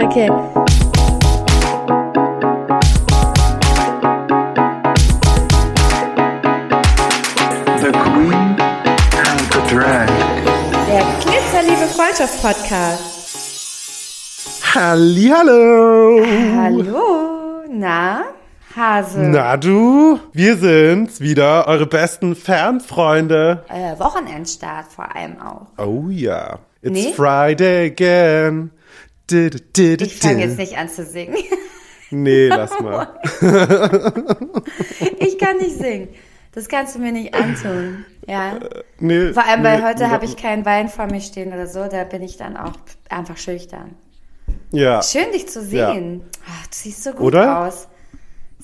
Okay. The Queen and the Drag. Der Glitzerliebe Freundschaft-Podcast. Hallihallo! Hallo, na, Hase. Na du, wir sind's wieder, eure besten Fernfreunde. Äh, Wochenendstart vor allem auch. Oh ja, it's Nee? Friday again. Du, du, du, Ich fange jetzt nicht an zu singen. Nee, lass mal. Ich kann nicht singen. Das kannst du mir nicht antun. Ja. Nee, Vor allem, weil nee, heute nee, habe ich keinen Wein vor mir stehen oder so. Da bin ich dann auch einfach schüchtern. Ja. Schön, dich zu sehen. Ach, du siehst so gut Oder? aus.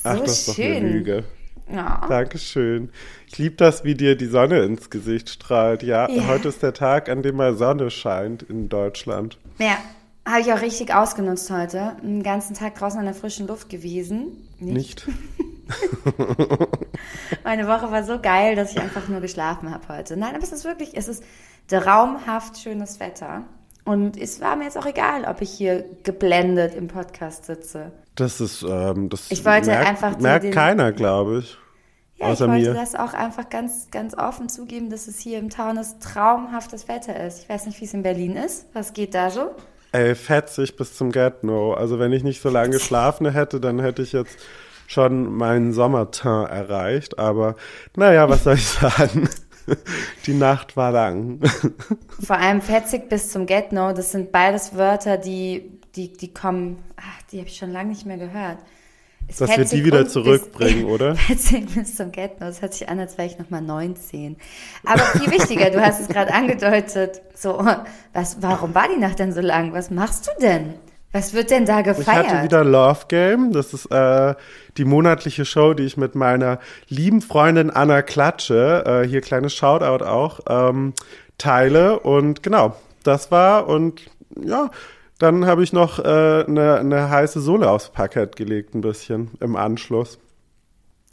So Ach, das ist doch eine schön. Lüge. Ja. Dankeschön. Ich liebe das, wie dir die Sonne ins Gesicht strahlt. Ja, Ja. heute ist der Tag, an dem mal Sonne scheint in Deutschland. Ja, habe ich auch richtig ausgenutzt heute. Den ganzen Tag draußen an der frischen Luft gewesen. Nicht? Meine Woche war so geil, dass ich einfach nur geschlafen habe heute. Nein, aber es ist wirklich, es ist traumhaft schönes Wetter. Und es war mir jetzt auch egal, ob ich hier geblendet im Podcast sitze. Das ist, ähm, das Ich wollte merkt, einfach merkt den- keiner, glaube ich. Ja, Außer ich wollte mir. das auch einfach ganz, ganz offen zugeben, dass es hier im Taunus traumhaftes Wetter ist. Ich weiß nicht, wie es in Berlin ist. Was geht da so? Ey, fetzig bis zum Get-No. Also wenn ich nicht so lange geschlafen hätte, dann hätte ich jetzt schon meinen Sommerteint erreicht. Aber naja, was soll ich sagen? Die Nacht war lang. Vor allem fetzig bis zum Get-No, das sind beides Wörter, die, die, die kommen, ach, die habe ich schon lange nicht mehr gehört. Ist Dass wir die wieder zurückbringen, bis, oder? Fetzig bis zum Get-No, das hört sich an, als wäre ich nochmal 19. Aber viel wichtiger, du hast es gerade angedeutet, so, was, warum war die Nacht denn so lang? Was machst du denn? Was wird denn da Ich hatte gefeiert? wieder Love Game. Das ist äh, die monatliche Show, die ich mit meiner lieben Freundin Anna Klatsche, äh, hier kleines Shoutout auch, ähm, teile. Und genau, das war und ja, dann habe ich noch eine äh, ne- heiße Sohle aufs Parkett gelegt, ein bisschen im Anschluss.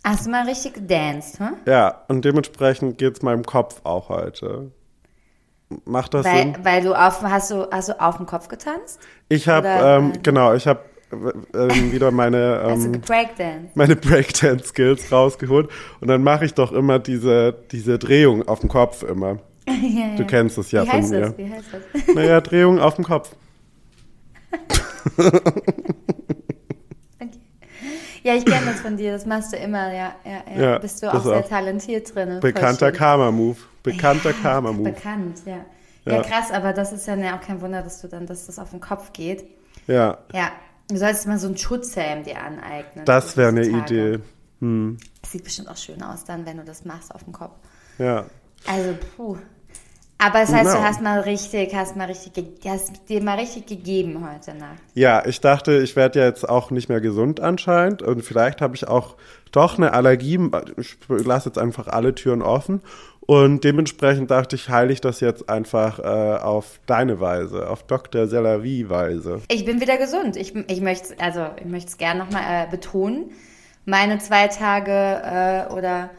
Hast du mal richtig gedanced, hm? Ja, und dementsprechend geht's meinem Kopf auch heute. Macht das Weil, Sinn? weil du auf, hast du, hast du auf dem Kopf getanzt? Ich habe, ähm, äh, genau, ich habe ähm, wieder meine ähm, gebreakdanced? meine Breakdance-Skills rausgeholt und dann mache ich doch immer diese, diese Drehung auf dem Kopf immer. ja, ja. Du kennst es ja Wie von heißt mir. das? Wie heißt das? Naja, Drehung auf dem Kopf. Okay. Ja, ich kenne das von dir, das machst du immer, ja. ja, ja. Ja, Bist du auch sehr auch. talentiert drin. Bekannter Karma-Move. Bekannter Karma-Move. Bekannt, ja. ja. Ja. krass, aber das ist ja ne, auch kein Wunder, dass du dann, dass das auf den Kopf geht. Ja, Ja, du solltest mal so einen Schutzhelm dir aneignen. das wäre eine. Idee. Hm, sieht bestimmt auch schön aus dann, wenn du das machst auf dem Kopf. ja. Also, puh. Aber das heißt, du Genau. hast mal richtig, hast mal richtig, hast dir mal richtig gegeben heute Nacht. Ja, ich dachte, ich werde ja jetzt auch nicht mehr gesund anscheinend und vielleicht habe ich auch doch eine Allergie. Ich lasse jetzt einfach alle Türen offen und dementsprechend dachte ich, heile ich das jetzt einfach äh, auf deine Weise, auf Dr. Selavi-Weise. Ich bin wieder gesund. Ich, ich möchte also ich möchte es gerne nochmal äh, betonen. Meine zwei Tage äh, oder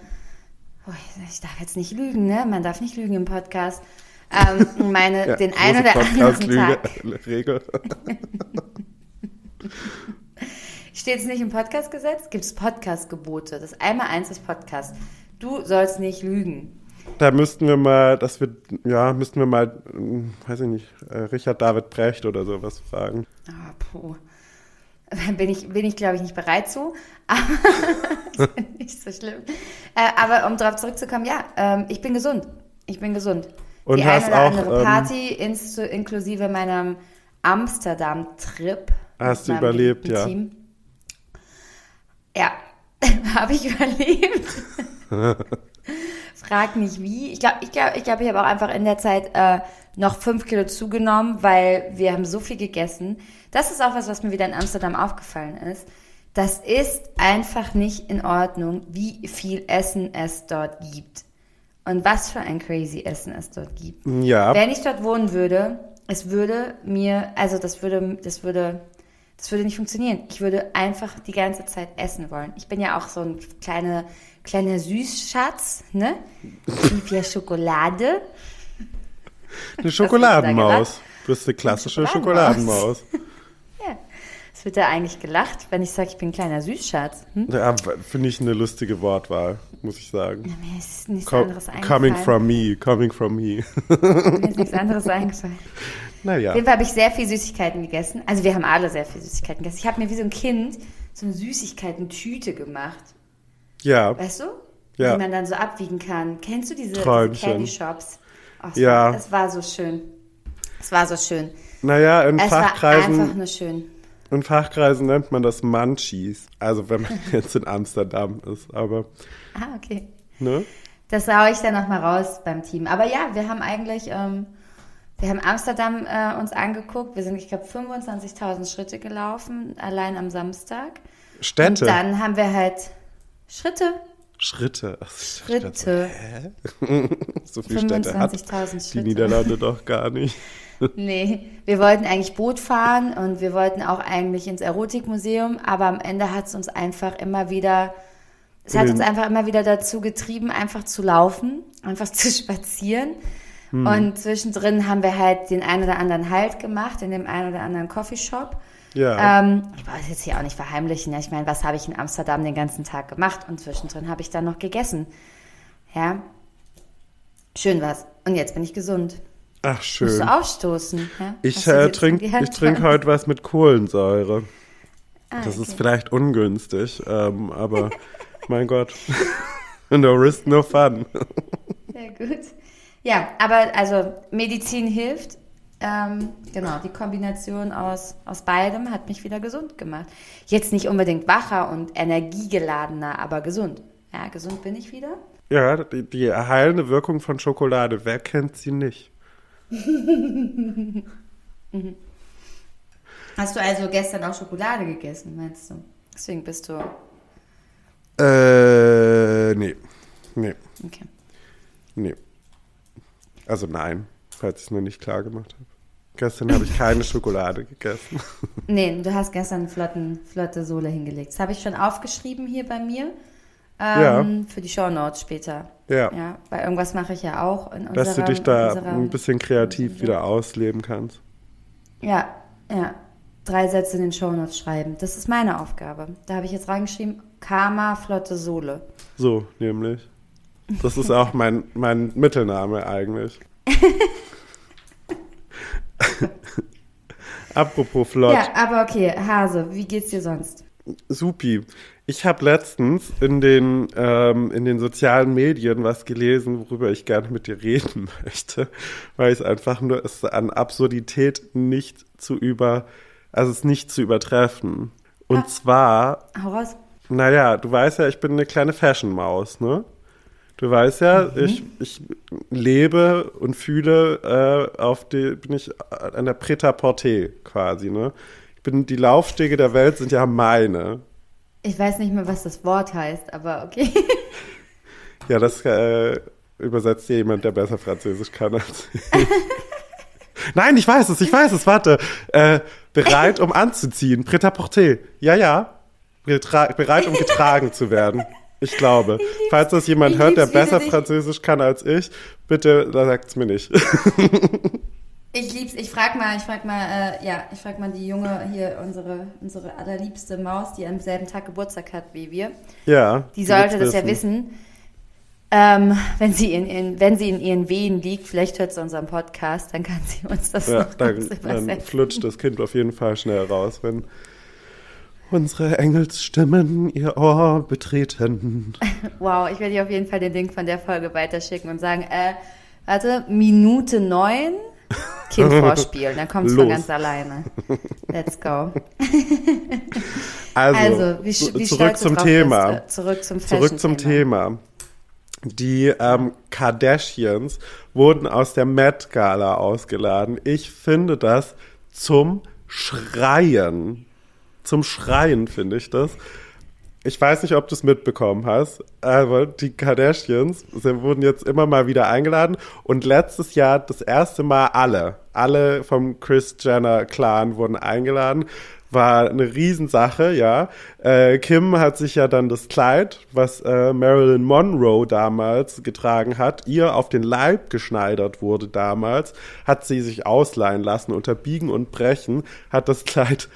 ich darf jetzt nicht lügen, ne? Man darf nicht lügen im Podcast. Ähm, meine Ja, den einen oder anderen Tag. Regel. Steht es nicht im Podcastgesetz? Gibt es Podcastgebote? Das einmal eins ist Podcast. Du sollst nicht lügen. Da müssten wir mal, dass wir, ja, müssten wir mal, hm, weiß ich nicht, äh, Richard David Brecht oder sowas fragen. Ah, puh. Bin ich, bin ich glaube ich, nicht bereit zu. Aber nicht so schlimm. Äh, aber um darauf zurückzukommen, ja, ähm, ich bin gesund. Ich bin gesund. Und Die hast eine oder auch, andere ähm, Party ins, inklusive meinem Amsterdam-Trip. Hast du überlebt, ja. Team. Ja, habe ich überlebt. Frag nicht wie. Ich glaube, ich glaube, ich, glaub, ich habe auch einfach in der Zeit äh, noch fünf Kilo zugenommen, weil wir haben so viel gegessen. Das ist auch was, was mir wieder in Amsterdam aufgefallen ist. Das ist einfach nicht in Ordnung, wie viel Essen es dort gibt. Und was für ein crazy Essen es dort gibt. Ja, Wenn ich dort wohnen würde, es würde mir, also das würde, das würde, das würde nicht funktionieren. Ich würde einfach die ganze Zeit essen wollen. Ich bin ja auch so ein kleiner, kleiner Süßschatz, ne? Ich liebe ja Schokolade. eine Schokoladenmaus. Du bist eine klassische Schokoladenmaus. Schokoladenmaus. Ja. Es wird da eigentlich gelacht, wenn ich sage, ich bin ein kleiner Süßschatz. Hm? Ja, finde ich eine lustige Wortwahl, muss ich sagen. Mir ist nichts Co anderes eingefallen. coming from me, coming from me. Mir ist nichts anderes eingefallen. naja. Auf jeden Fall habe ich sehr viel Süßigkeiten gegessen. Also wir haben alle sehr viel Süßigkeiten gegessen. Ich habe mir wie so ein Kind so eine Süßigkeiten-Tüte gemacht. Ja, Weißt du? Ja. Die man dann so abwiegen kann. Kennst du diese, diese. Candy Shops? Oh, Ja. War, es war so schön. Es war so schön. naja, in Es war einfach Fachkreisen, nur schön. In Fachkreisen nennt man das Munchies. Also wenn man jetzt in Amsterdam ist, aber, Ah, okay. ne? Das hau ich dann nochmal raus beim Team. Aber ja, wir haben eigentlich, ähm, wir haben Amsterdam äh, uns angeguckt. Wir sind, ich glaube, 25.000 Schritte gelaufen, allein am Samstag. Städte. Und dann haben wir halt Schritte, Schritte. Ach, Schritte. So viele Städte hat 25.000 die Schritte. Niederlande doch gar nicht. Nee, wir wollten eigentlich Boot fahren und wir wollten auch eigentlich ins Erotikmuseum, aber am Ende hat es uns einfach immer wieder, es hat uns einfach immer wieder dazu getrieben, einfach zu laufen, einfach zu spazieren. Mhm. Und zwischendrin haben wir halt den einen oder anderen Halt gemacht in dem einen oder anderen Coffeeshop. Ja. Ähm, ich wollte es jetzt hier auch nicht verheimlichen. Ja. Ich meine, was habe ich in Amsterdam den ganzen Tag gemacht? Und zwischendrin habe ich dann noch gegessen. Ja. Schön was. Und jetzt bin ich gesund. Ach, Musst schön. du aufstoßen? Ja? Ich äh, trinke trink heute was mit Kohlensäure. Ah, Das ist okay. vielleicht ungünstig, ähm, aber mein Gott. no risk, no fun. Sehr gut. Ja, aber also Medizin hilft. Ähm, genau, die Kombination aus, aus beidem hat mich wieder gesund gemacht. Jetzt nicht unbedingt wacher und energiegeladener, aber gesund. Ja, gesund bin ich wieder. Ja, die, die heilende Wirkung von Schokolade, wer kennt sie nicht? Hast du also gestern auch Schokolade gegessen, meinst du? Deswegen bist du. Äh, nee. Nee, Okay. nee. Also nein, falls ich es noch nicht klar gemacht habe. Gestern habe ich keine Schokolade gegessen. Nee, du hast gestern eine flotten, flotte Sohle hingelegt. Das habe ich schon aufgeschrieben hier bei mir. Ja. Ähm, Für die Shownotes später. Ja. Ja, weil irgendwas mache ich ja auch in unserer Dass du dich da unserer- ein bisschen kreativ wieder ausleben kannst. Ja, ja. Drei Sätze in den Shownotes schreiben. Das ist meine Aufgabe. Da habe ich jetzt reingeschrieben, Karma, flotte Sohle. So, nämlich. Das ist auch mein, mein Mittelname eigentlich. Apropos flott. Ja, aber okay, Hase, wie geht's dir sonst? Supi. Ich habe letztens in den, ähm, in den sozialen Medien was gelesen, worüber ich gerne mit dir reden möchte, weil es einfach nur ist an Absurdität nicht zu über, also es nicht zu übertreffen. Und Ah. zwar, Hau raus. naja, du weißt ja, ich bin eine kleine Fashion-Maus, ne? Du weißt ja, Mhm. ich, ich lebe und fühle äh, auf die, bin ich an der Prêt-à-Porter quasi, ne? Ich bin, die Laufstege der Welt sind ja meine. Ich weiß nicht mehr, was das Wort heißt, aber okay. Ja, das äh, übersetzt dir jemand, der besser Französisch kann als ich. Nein, ich weiß es, ich weiß es, warte. Äh, bereit, um anzuziehen. Prêt-à-porter. Ja, ja. Getra bereit, um getragen zu werden. Ich glaube. Falls das jemand ich hört, der besser Französisch kann als ich, bitte sagt's mir nicht. Ich lieb's, ich frag mal, ich frag mal, äh, ja, ich frag mal die Junge hier, unsere, unsere allerliebste Maus, die am selben Tag Geburtstag hat wie wir. ja. Die sollte das ja wissen. Ähm, wenn sie in, in, wenn sie in ihren Wehen liegt, vielleicht hört sie unseren Podcast, dann kann sie uns das Ja, noch dann, dann flutscht das Kind auf jeden Fall schnell raus, wenn unsere Engelsstimmen ihr Ohr betreten. Wow, ich werde dir auf jeden Fall den Link von der Folge weiterschicken und sagen, äh, warte, Minute neun, Kind vorspielen, dann von Los. ganz alleine. Let's go. Also, Also, wie, wie zurück du zum Thema. Bist, zurück zum Zurück zum. Thema. Die ähm, Kardashians wurden aus der Met Gala ausgeladen. Ich finde das zum Schreien. Zum Schreien finde ich das. Ich weiß nicht, ob du es mitbekommen hast, aber die Kardashians sind, wurden jetzt immer mal wieder eingeladen und letztes Jahr das erste Mal alle, alle vom Chris Jenner Clan wurden eingeladen, war eine Riesensache, ja. Äh, Kim hat sich ja dann das Kleid, was äh, Marilyn Monroe damals getragen hat, ihr auf den Leib geschneidert wurde damals, hat sie sich ausleihen lassen unter Biegen und Brechen, hat das Kleid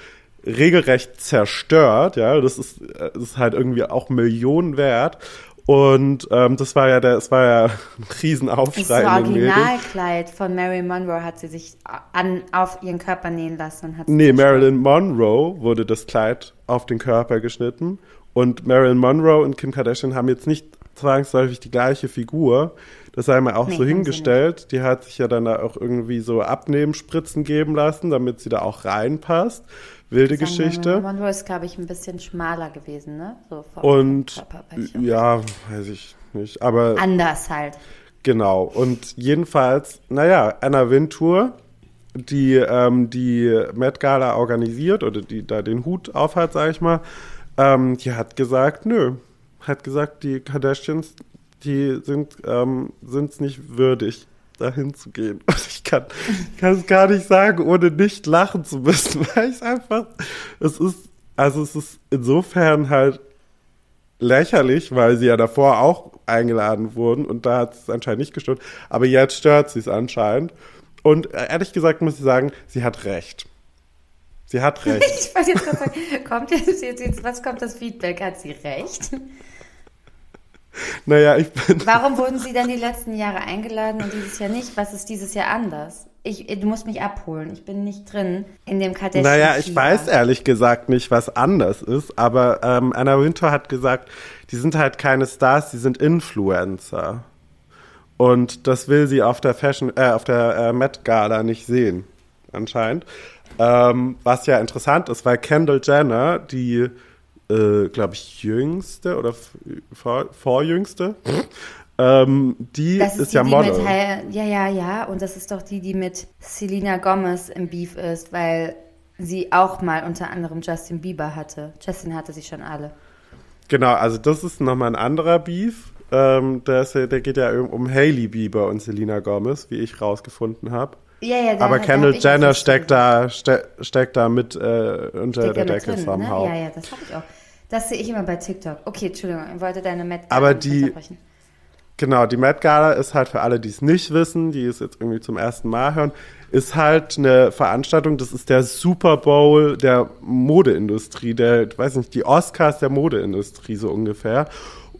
regelrecht zerstört, ja. Das ist, das ist halt irgendwie auch Millionen wert. Und ähm, das war ja der, es war ja ein Riesenaufschrei Das. Originalkleid von Mary Monroe hat sie sich an, auf ihren Körper nähen lassen und hat Nee, Marilyn Monroe wurde das Kleid auf den Körper geschnitten. Und Marilyn Monroe und Kim Kardashian haben jetzt nicht zwangsläufig die gleiche Figur. Das sei mal auch Nee, so hingestellt. Die hat sich ja dann da auch irgendwie so Abnehmenspritzen geben lassen, damit sie da auch reinpasst. Wilde Geschichte. Marilyn Monroe ist, glaube ich, ein bisschen schmaler gewesen, ne? So Und ja, weiß ich nicht. Aber Anders halt. Genau. Und jedenfalls, naja, Anna Wintour, die ähm, die Met Gala organisiert oder die da den Hut aufhat, sag ich mal, ähm, die hat gesagt, nö. Hat gesagt, die Kardashians, die sind ähm, sind's nicht würdig, dahin zu gehen. Und ich kann kann es gar nicht sagen, ohne nicht lachen zu müssen, weil ich einfach, es ist, also es ist insofern halt lächerlich, weil sie ja davor auch eingeladen wurden und da hat es anscheinend nicht gestört. Aber jetzt stört sie es anscheinend. Und äh, ehrlich gesagt muss ich sagen, sie hat recht. Sie hat recht. Ich wollte jetzt sagen, kommt jetzt, jetzt, jetzt, was kommt das Feedback? Hat sie recht? Naja, ich bin. Warum wurden sie denn die letzten Jahre eingeladen und dieses Jahr nicht? Was ist dieses Jahr anders? Ich, du musst mich abholen. Ich bin nicht drin in dem Kardashian. Naja, ich weiß ehrlich gesagt nicht, was anders ist, aber ähm, Anna Wintour hat gesagt, die sind halt keine Stars, die sind Influencer. Und das will sie auf der Fashion, äh, auf der äh, Met Gala nicht sehen, anscheinend. Ähm, was ja interessant ist, weil Kendall Jenner, die, äh, glaube ich, jüngste oder vor, vorjüngste, ähm, die Das ist, ist, die, ja Model. mit, ja, ja, ja. Und das ist doch die, die mit Selena Gomez im Beef ist, weil sie auch mal unter anderem Justin Bieber hatte. Justin hatte sie schon alle. Genau, also das ist nochmal ein anderer Beef. Ähm, der, ist, der geht ja um, um Hailey Bieber und Selena Gomez, wie ich rausgefunden habe. Ja, ja, da, Aber da Kendall Jenner steckt da, ste steckt da mit äh, unter Steckt der Decke drin, somehow. Ne? Ja, ja, das habe ich auch. Das sehe ich immer bei TikTok. Okay, Entschuldigung, ich wollte deine Met Aber die- unterbrechen. Genau, die Met Gala ist halt für alle, die es nicht wissen, die es jetzt irgendwie zum ersten Mal hören, ist halt eine Veranstaltung, das ist der Super Bowl der Modeindustrie, der, ich weiß nicht, die Oscars der Modeindustrie so ungefähr.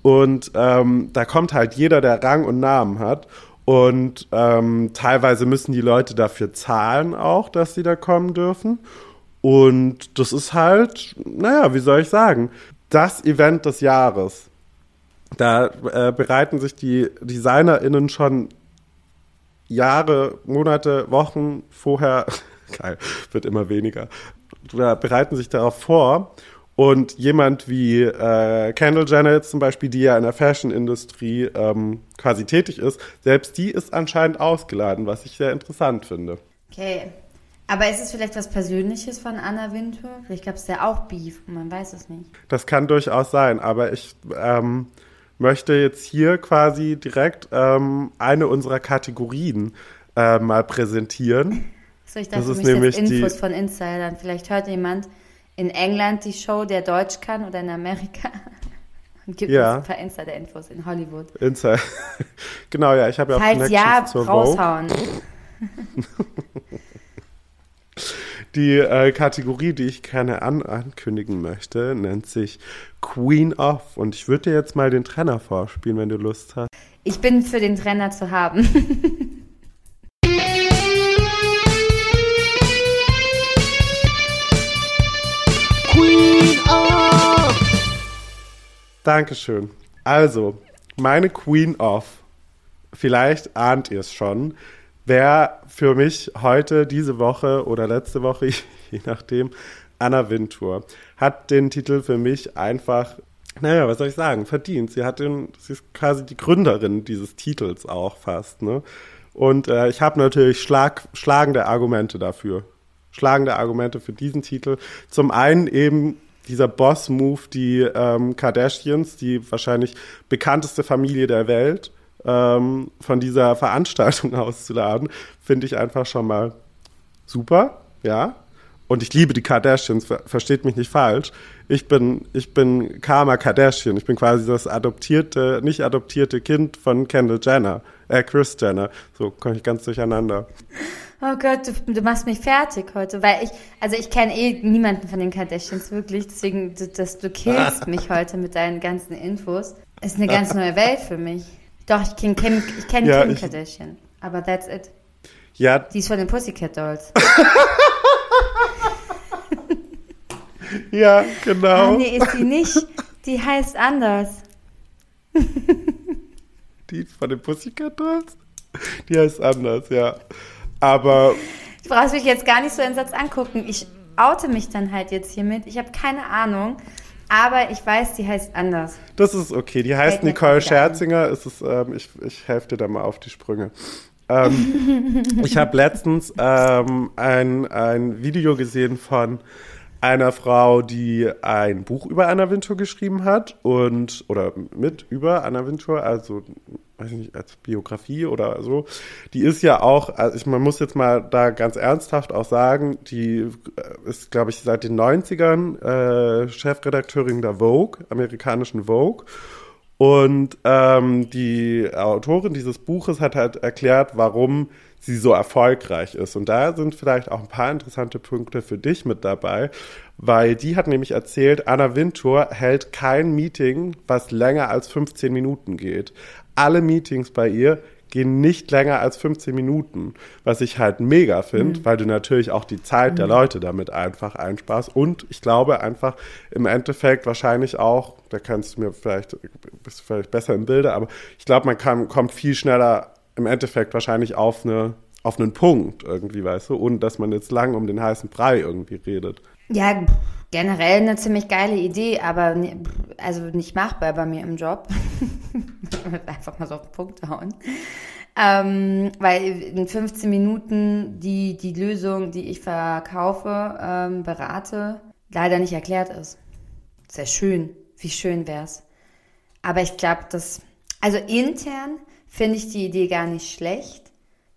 Und ähm, da kommt halt jeder, der Rang und Namen hat. Und ähm, teilweise müssen die Leute dafür zahlen auch, dass sie da kommen dürfen. Und das ist halt, naja, wie soll ich sagen, das Event des Jahres. Da äh, bereiten sich die DesignerInnen schon Jahre, Monate, Wochen vorher, geil, wird immer weniger, da bereiten sich darauf vor. Und jemand wie äh, Kendall Jenner zum Beispiel, die ja in der Fashion-Industrie ähm, quasi tätig ist, selbst die ist anscheinend ausgeladen, was ich sehr interessant finde. Okay. Aber ist es vielleicht was Persönliches von Anna Wintour? Vielleicht gab es ja auch Beef, man weiß es nicht. Das kann durchaus sein, aber ich ähm, möchte jetzt hier quasi direkt ähm, eine unserer Kategorien äh, mal präsentieren. So, ich Das dachte, ist du möchtest nämlich Infos die- von Insidern. Vielleicht hört jemand in England die Show, der Deutsch kann oder in Amerika. Und gibt Ja. uns ein paar Insider-Infos in Hollywood. Inside. genau, ja, ich habe ja auch Falls ja, raushauen. Die äh, Kategorie, die ich gerne an ankündigen möchte, nennt sich Queen of. Und ich würde dir jetzt mal den Trenner vorspielen, wenn du Lust hast. Ich bin für den Trainer zu haben. Dankeschön. Also, meine Queen of, vielleicht ahnt ihr es schon, wäre für mich heute, diese Woche oder letzte Woche, je nachdem, Anna Wintour. Hat den Titel für mich einfach, naja, was soll ich sagen, verdient. Sie hat den, sie ist quasi die Gründerin dieses Titels auch fast, ne? Und äh, ich habe natürlich schlag, schlagende Argumente dafür. Schlagende Argumente für diesen Titel. Zum einen eben dieser Boss-Move, die ähm, Kardashians, die wahrscheinlich bekannteste Familie der Welt, ähm, von dieser Veranstaltung auszuladen, finde ich einfach schon mal super, ja. und ich liebe die Kardashians, ver versteht mich nicht falsch. Ich bin, ich bin Karma Kardashian. Ich bin quasi das adoptierte, nicht adoptierte Kind von Kendall Jenner, äh, Chris Jenner. So komme ich ganz durcheinander. Oh Gott, du, du machst mich fertig heute, weil ich, also ich kenne eh niemanden von den Kardashians wirklich, deswegen, du, das, du killst mich heute mit deinen ganzen Infos. Ist eine ganz neue Welt für mich. Doch, ich kenne Kim, ich kenn Ja, Kim ich- Kardashian, aber that's it. Ja, Die ist von den Pussycat Dolls. ja, Ah, genau. nee, ist die nicht. Die heißt anders. Die von den Pussycat Dolls? Die heißt anders, ja. Aber Du brauchst mich jetzt gar nicht so einen Satz angucken. Ich oute mich dann halt jetzt hiermit. Ich habe keine Ahnung, aber ich weiß, die heißt anders. das ist okay. Die heißt Fällt Nicole. Scherzinger. Es ist, ähm, ich, ich helfe dir da mal auf die Sprünge. Ähm, ich habe letztens ähm, ein, ein Video gesehen von einer Frau, die ein Buch über Anna Wintour geschrieben hat und oder mit über Anna Wintour, also weiß ich nicht, als Biografie oder so. Die ist ja auch, also ich, man muss jetzt mal da ganz ernsthaft auch sagen, die äh, ist, glaube ich, seit den 90ern äh, Chefredakteurin der Vogue, amerikanischen Vogue. Und ähm, die Autorin dieses Buches hat halt erklärt, warum sie so erfolgreich ist. Und da sind vielleicht auch ein paar interessante Punkte für dich mit dabei, weil die hat nämlich erzählt, Anna Wintour hält kein Meeting, was länger als 15 Minuten geht. Alle Meetings bei ihr gehen nicht länger als 15 Minuten, was ich halt mega finde, weil du natürlich auch die Zeit der Leute damit einfach einsparst. Und ich glaube einfach im Endeffekt wahrscheinlich auch, da kannst du mir vielleicht, bist du vielleicht besser im Bilde, aber ich glaube, man kann, kommt viel schneller im Endeffekt wahrscheinlich auf eine auf einen Punkt irgendwie, weißt du, ohne dass man jetzt lang um den heißen Brei irgendwie redet. Ja, generell eine ziemlich geile Idee, aber also nicht machbar bei mir im Job. Einfach mal so auf den Punkt hauen. Ähm, weil in 15 Minuten die, die Lösung, die ich verkaufe, ähm, berate, leider nicht erklärt ist. Sehr schön. Wie schön wär's. Aber ich glaube, dass, also intern finde ich die Idee gar nicht schlecht.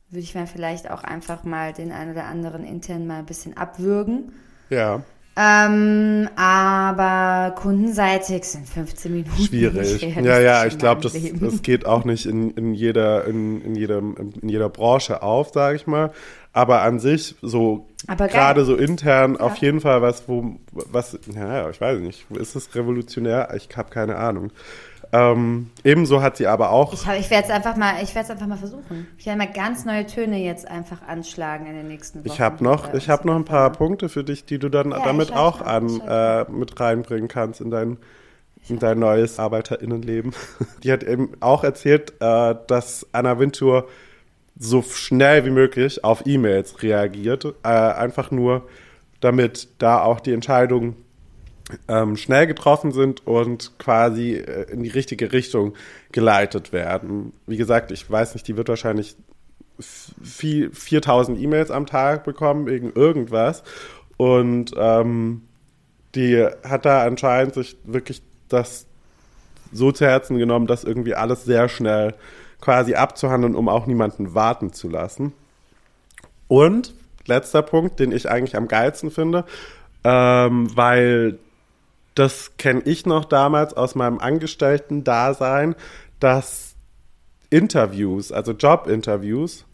Würde ich mir vielleicht auch einfach mal den einen oder anderen intern mal ein bisschen abwürgen. Ja, Ähm, aber kundenseitig sind 15 Minuten. schwierig. Ja, ja, ich glaube, das, das geht auch nicht in, in, jeder, in, in, jedem, in jeder Branche auf, sage ich mal. Aber an sich, so gerade so intern, auf jeden Fall was, wo, was, ja, ich weiß nicht, ist es revolutionär? Ich habe keine Ahnung. Ähm, ebenso hat sie aber auch Ich, hab- ich werde es einfach mal, ich werde es einfach mal versuchen. Ich werde mal ganz neue Töne jetzt einfach anschlagen in den nächsten Wochen. Ich habe noch, ich habe noch ein paar. Punkte für dich, die du dann Ja, damit auch an äh, mit reinbringen kannst in dein in dein neues Arbeiterinnenleben. Die hat eben auch erzählt, äh, dass Anna Wintour so schnell wie möglich auf E-Mails reagiert, äh, einfach nur, damit da auch die Entscheidungen ähm, schnell getroffen sind und quasi äh, in die richtige Richtung geleitet werden. Wie gesagt, ich weiß nicht, die wird wahrscheinlich f- viel, 4000 E-Mails am Tag bekommen wegen irgendwas. Und ähm, die hat da anscheinend sich wirklich das so zu Herzen genommen, das irgendwie alles sehr schnell quasi abzuhandeln, um auch niemanden warten zu lassen. Und letzter Punkt, den ich eigentlich am geilsten finde, ähm, weil das kenne ich noch damals aus meinem Angestellten-Dasein, dass Interviews, also Jobinterviews,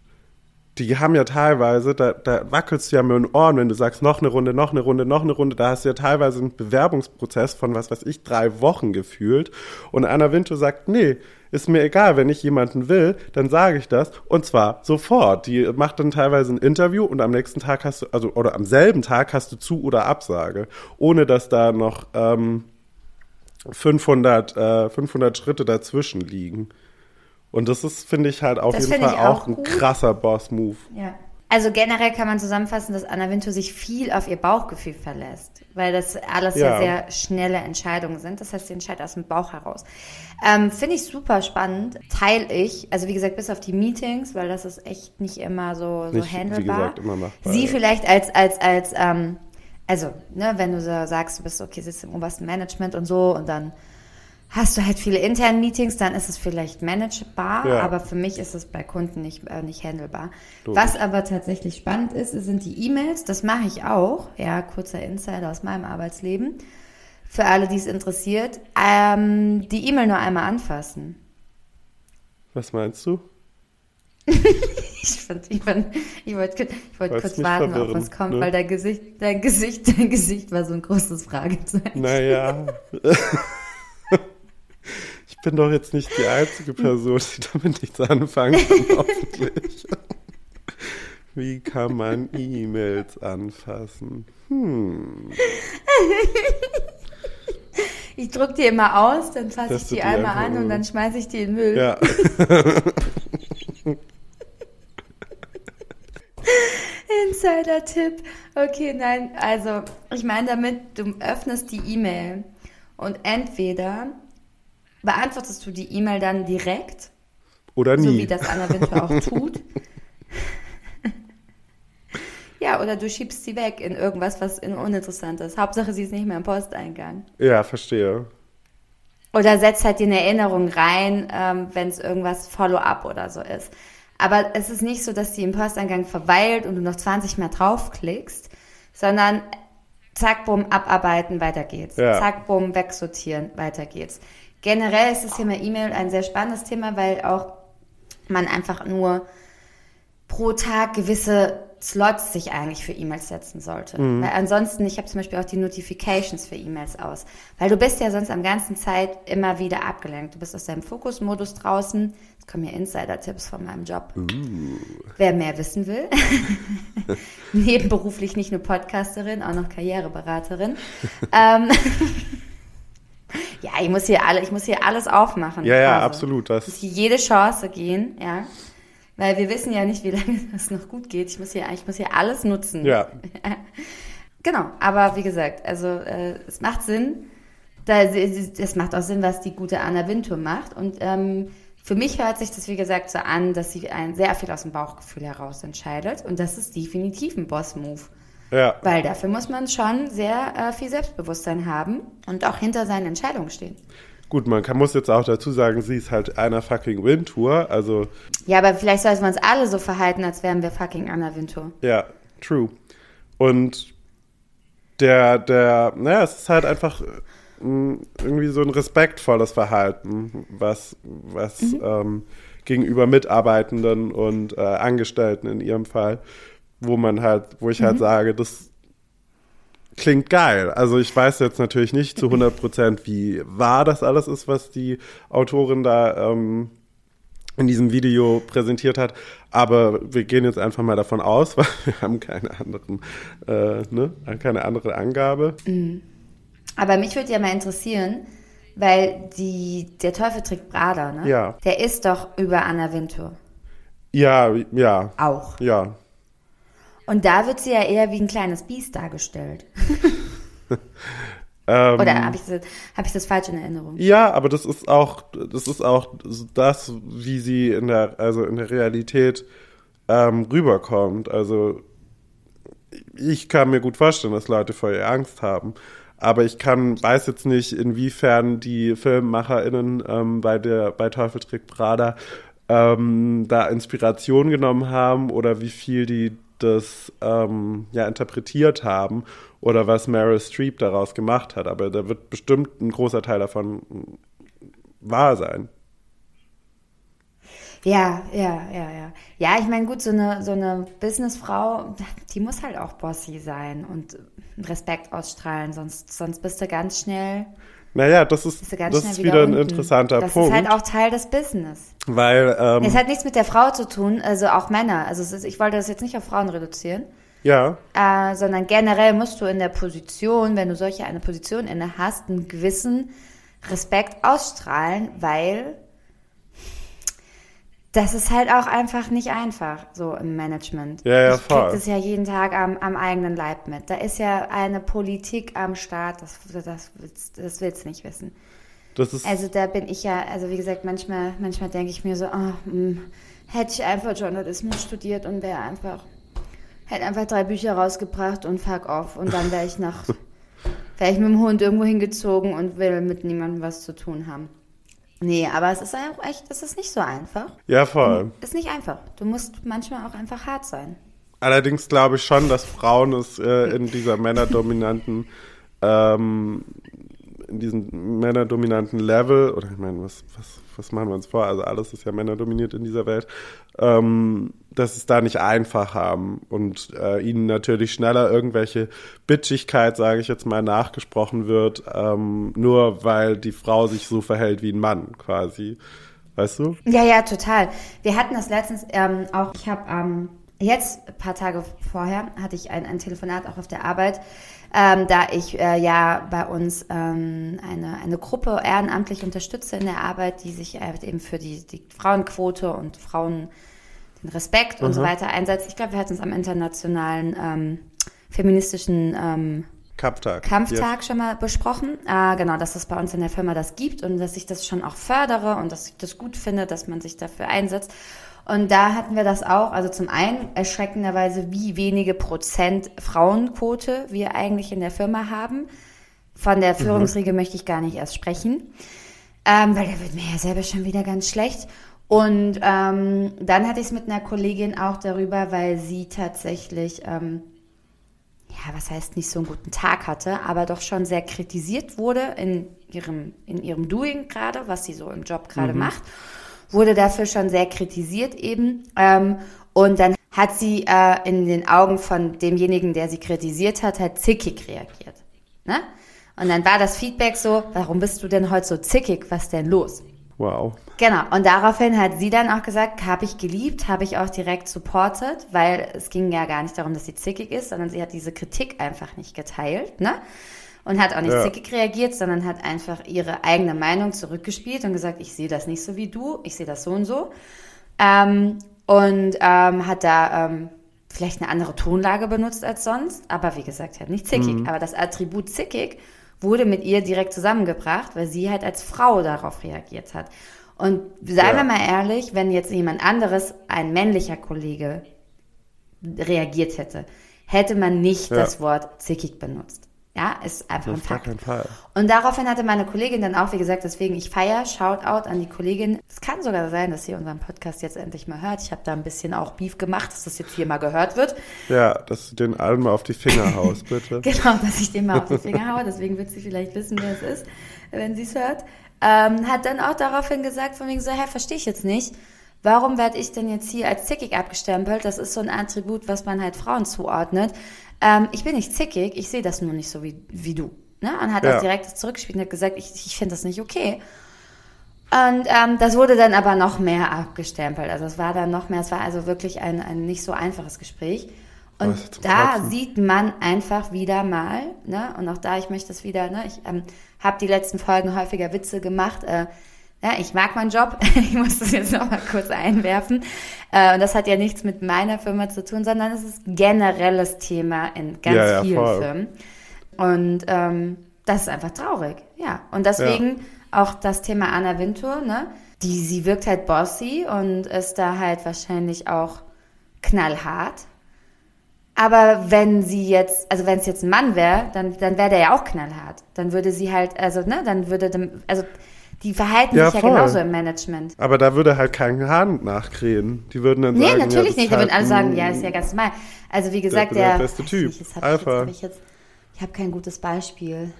die haben ja teilweise, da, da wackelst du ja mit den Ohren, wenn du sagst, noch eine Runde, noch eine Runde, noch eine Runde. Da hast du ja teilweise einen Bewerbungsprozess von, was weiß ich, drei Wochen gefühlt. Und Anna Wintour sagt, nee, ist mir egal, wenn ich jemanden will, dann sage ich das. Und zwar sofort. Die macht dann teilweise ein Interview und am nächsten Tag hast du, also, oder am selben Tag hast du Zu- oder Absage. Ohne dass da noch ähm, 500, äh, 500 Schritte dazwischen liegen. Und das ist, finde ich, halt auf Das jeden Fall auch auch ein krasser Boss-Move. Ja. Also generell kann man zusammenfassen, dass Anna Wintour sich viel auf ihr Bauchgefühl verlässt, weil das alles ja, Ja. sehr schnelle Entscheidungen sind. Das heißt, sie entscheidet aus dem Bauch heraus. Ähm, Finde ich super spannend, teile ich. Also wie gesagt, bis auf die Meetings, weil das ist echt nicht immer so, so Nicht, wie handelbar. gesagt, immer machbar, Sie ja. vielleicht als als als ähm, also ne, wenn du so sagst, du bist okay, sitzt im obersten Management und so und dann Hast du halt viele interne Meetings, dann ist es vielleicht managebar, Ja. aber für mich ist es bei Kunden nicht, äh, nicht handelbar. Logisch. Was aber tatsächlich spannend ist, sind die E-Mails. Das mache ich auch. Ja, kurzer Insider aus meinem Arbeitsleben. Für alle, die es interessiert. Ähm, die E-Mail nur einmal anfassen. Was meinst du? Ich, ich, ich wollte ich Wollt's kurz warten, ob was kommt, ne? weil dein Gesicht, dein Gesicht, dein Gesicht war so ein großes Fragezeichen. Naja. ich bin doch jetzt nicht die einzige Person, die damit nichts anfangen kann, hoffentlich. Wie kann man E-Mails anfassen? Hm. Ich druck die immer aus, dann fasse ich die die einmal an und dann schmeiße ich die in den Müll. Ja. Insider-Tipp. Okay, nein, also ich meine damit, du öffnest die E-Mail und entweder beantwortest du die E-Mail dann direkt, Oder so nie. wie das Anna Winter auch tut. ja, oder du schiebst sie weg in irgendwas, was in uninteressant ist. Hauptsache, sie ist nicht mehr im Posteingang. Ja, verstehe. Oder setzt halt eine Erinnerung rein, ähm, wenn es irgendwas Follow-up oder so ist. Aber es ist nicht so, dass die im Posteingang verweilt und du noch 20 mehr draufklickst, sondern zack, bumm, abarbeiten, weiter geht's. Ja. Zack, bumm, wegsortieren, weiter geht's. Generell ist das Thema E-Mail ein sehr spannendes Thema, weil auch man einfach nur pro Tag gewisse Slots sich eigentlich für E-Mails setzen sollte. Weil ansonsten, ich habe zum Beispiel auch die Notifications für E-Mails aus. Weil du bist ja sonst am ganzen Zeit immer wieder abgelenkt. Du bist aus deinem Fokusmodus draußen. Jetzt kommen hier Insider-Tipps von meinem Job. Wer mehr wissen will. Nebenberuflich nicht nur Podcasterin, auch noch Karriereberaterin. ähm, ja, ich muss hier alle, ich muss hier alles aufmachen. Ja, ja, Also, absolut. Das muss hier jede Chance gehen, ja. Weil wir wissen ja nicht, wie lange das noch gut geht. Ich muss hier, ich muss hier alles nutzen. ja, Genau, aber wie gesagt, also äh, es macht Sinn. Da, es macht auch Sinn, was die gute Anna Wintour macht. Und ähm, für mich hört sich das, wie gesagt, so an, dass sie ein sehr viel aus dem Bauchgefühl heraus entscheidet. Und das ist definitiv ein Boss-Move. Ja. Weil dafür muss man schon sehr äh, viel Selbstbewusstsein haben und auch hinter seinen Entscheidungen stehen. Gut, man kann, muss jetzt auch dazu sagen, sie ist halt einer fucking Windtour. Also, Ja, aber vielleicht sollten wir uns alle so verhalten, als wären wir fucking Anna Wintour. ja, true. Und der, der, naja, es ist halt einfach mh, irgendwie so ein respektvolles Verhalten, was, was ähm, gegenüber Mitarbeitenden und äh, Angestellten in ihrem Fall, wo man halt, wo ich halt sage, das klingt geil. Also ich weiß jetzt natürlich nicht zu 100 Prozent, wie wahr das alles ist, was die Autorin da ähm, in diesem Video präsentiert hat. Aber wir gehen jetzt einfach mal davon aus, weil wir haben keine anderen, äh, ne, keine andere Angabe. Aber mich würde ja mal interessieren, weil die, der Teufel trägt Prada, ne? Ja. Der ist doch über Anna Wintour. Ja, ja, Auch. ja. Und da wird sie ja eher wie ein kleines Biest dargestellt. Ähm, Oder habe ich, das- hab ich das falsch in Erinnerung? Ja, aber das ist auch, das ist auch das, wie sie in der, also in der Realität ähm, rüberkommt. Also ich kann mir gut vorstellen, dass Leute vor ihr Angst haben. Aber ich kann, weiß jetzt nicht, inwiefern die FilmmacherInnen ähm, bei der, bei Teufel trägt Prada ähm, da Inspiration genommen haben oder wie viel die das ähm, ja interpretiert haben oder was Meryl Streep daraus gemacht hat. Aber da wird bestimmt ein großer Teil davon wahr sein. Ja, ja, ja, ja. Ja, ich meine, gut, so eine, so eine Businessfrau, die muss halt auch bossy sein und Respekt ausstrahlen, sonst, sonst bist du ganz schnell, Naja, das ist, das ist wieder ein unten. interessanter das Punkt, ist halt auch Teil des Business. weil ähm, Es hat nichts mit der Frau zu tun, also auch Männer. Also ist, ich wollte das jetzt nicht auf Frauen reduzieren, ja, äh, sondern generell musst du in der Position, wenn du solche eine Position inne hast, einen gewissen Respekt ausstrahlen, weil das ist halt auch einfach nicht einfach, so im Management. Ja, ja, ich voll. krieg das ja jeden Tag am, am eigenen Leib mit. Da ist ja eine Politik am Start, das, das, willst- das willst du nicht wissen. Also da bin ich ja, also wie gesagt, manchmal, manchmal denke ich mir so, oh, mh, hätte ich einfach Journalismus studiert und wäre einfach, hätte einfach drei Bücher rausgebracht und fuck off und dann wäre ich nach vielleicht mit dem Hund irgendwo hingezogen und will mit niemandem was zu tun haben. Nee, aber es ist auch echt, es ist nicht so einfach. Ja, voll. Ist nicht einfach. Du musst manchmal auch einfach hart sein. Allerdings glaube ich schon, dass Frauen es äh, in dieser männerdominanten, ähm, in diesem männerdominanten Level, oder ich meine, was, was, was machen wir uns vor? Also alles ist ja männerdominiert in dieser Welt, ähm, dass es da nicht einfach haben und äh, ihnen natürlich schneller irgendwelche Bitchigkeit, sage ich jetzt mal, nachgesprochen wird, ähm, nur weil die Frau sich so verhält wie ein Mann quasi. Weißt du? Ja, ja, total. Wir hatten das letztens ähm, auch, ich habe ähm, jetzt, ein paar Tage vorher, hatte ich ein, ein Telefonat auch auf der Arbeit, ähm, da ich äh, ja bei uns ähm, eine, eine Gruppe ehrenamtlich unterstütze in der Arbeit, die sich äh, eben für die, die Frauenquote und Frauen den Respekt und so weiter einsetzt. Ich glaube, wir hatten es am internationalen ähm, feministischen ähm, Kampftag. Kampftag schon mal besprochen. Äh, genau, dass es bei uns in der Firma das gibt und dass ich das schon auch fördere und dass ich das gut finde, dass man sich dafür einsetzt. Und da hatten wir das auch, also zum einen erschreckenderweise, wie wenige Prozent Frauenquote wir eigentlich in der Firma haben. Von der Führungsriege möchte ich gar nicht erst sprechen, ähm, weil da wird mir ja selber schon wieder ganz schlecht. Und ähm, dann hatte ich es mit einer Kollegin auch darüber, weil sie tatsächlich, ähm, ja, was heißt nicht so einen guten Tag hatte, aber doch schon sehr kritisiert wurde in ihrem, in ihrem Doing gerade, was sie so im Job gerade macht wurde dafür schon sehr kritisiert eben. Ähm, und dann hat sie äh, in den Augen von demjenigen, der sie kritisiert hat, halt zickig reagiert. Ne? Und dann war das Feedback so, warum bist du denn heute so zickig? Was denn los? Wow. Genau. Und daraufhin hat sie dann auch gesagt, habe ich geliebt, habe ich auch direkt supportet, weil es ging ja gar nicht darum, dass sie zickig ist, sondern sie hat diese Kritik einfach nicht geteilt, ne? Und hat auch nicht Ja. zickig reagiert, sondern hat einfach ihre eigene Meinung zurückgespielt und gesagt, ich sehe das nicht so wie du, ich sehe das so und so. Ähm, und ähm, hat da ähm, vielleicht eine andere Tonlage benutzt als sonst, aber wie gesagt, halt nicht zickig. Aber das Attribut zickig wurde mit ihr direkt zusammengebracht, weil sie halt als Frau darauf reagiert hat. Und seien Ja. wir mal ehrlich, wenn jetzt jemand anderes, ein männlicher Kollege, reagiert hätte, hätte man nicht Ja. das Wort zickig benutzt. Ja, ist einfach ein Fakt. Und daraufhin hatte meine Kollegin dann auch, wie gesagt, deswegen ich feier, Shoutout an die Kollegin. Es kann sogar sein, dass sie unseren Podcast jetzt endlich mal hört. Ich habe da ein bisschen auch Beef gemacht, dass das jetzt hier mal gehört wird. Ja, dass du den allen mal auf die Finger haust, bitte. Genau, dass ich dem mal auf die Finger haue. Deswegen wird sie vielleicht wissen, wer es ist, wenn sie es hört. Ähm, hat dann auch daraufhin gesagt, von wegen so, hä, verstehe ich jetzt nicht. Warum werde ich denn jetzt hier als zickig abgestempelt? Das ist so ein Attribut, was man halt Frauen zuordnet. Ähm, ich bin nicht zickig, ich sehe das nur nicht so wie, wie du. Ne? Und hat Ja. das direkt zurückgespielt und hat gesagt, ich, ich finde das nicht okay. Und ähm, das wurde dann aber noch mehr abgestempelt. Also es war dann noch mehr, es war also wirklich ein, ein nicht so einfaches Gespräch. Und da Kotzen. sieht man einfach wieder mal, ne, und auch da, ich möchte das wieder, ne, ich ähm, habe die letzten Folgen häufiger Witze gemacht. Äh, ja, ich mag meinen Job, ich muss das jetzt noch mal kurz einwerfen. Äh, und das hat ja nichts mit meiner Firma zu tun, sondern es ist ein generelles Thema in ganz Ja, ja, vielen voll. Firmen. Und ähm, das ist einfach traurig, ja. Und deswegen auch das Thema Anna Wintour, ne? Die, sie wirkt halt bossy und ist da halt wahrscheinlich auch knallhart. Aber wenn sie jetzt, also wenn es jetzt ein Mann wäre, dann, dann wäre der ja auch knallhart. Dann würde sie halt, also, ne, dann würde, dem, also, die verhalten Ja, sich ja voll. genauso im Management. Aber da würde halt kein Hahn nachkrähen. Die würden dann Nee, sagen, natürlich ja, nicht. Da würden halt alle sagen, ja, ist ja ganz normal. Also wie gesagt, der der, beste Typ. Nicht, hab Alpha. Ich, jetzt, ich ich habe kein gutes Beispiel.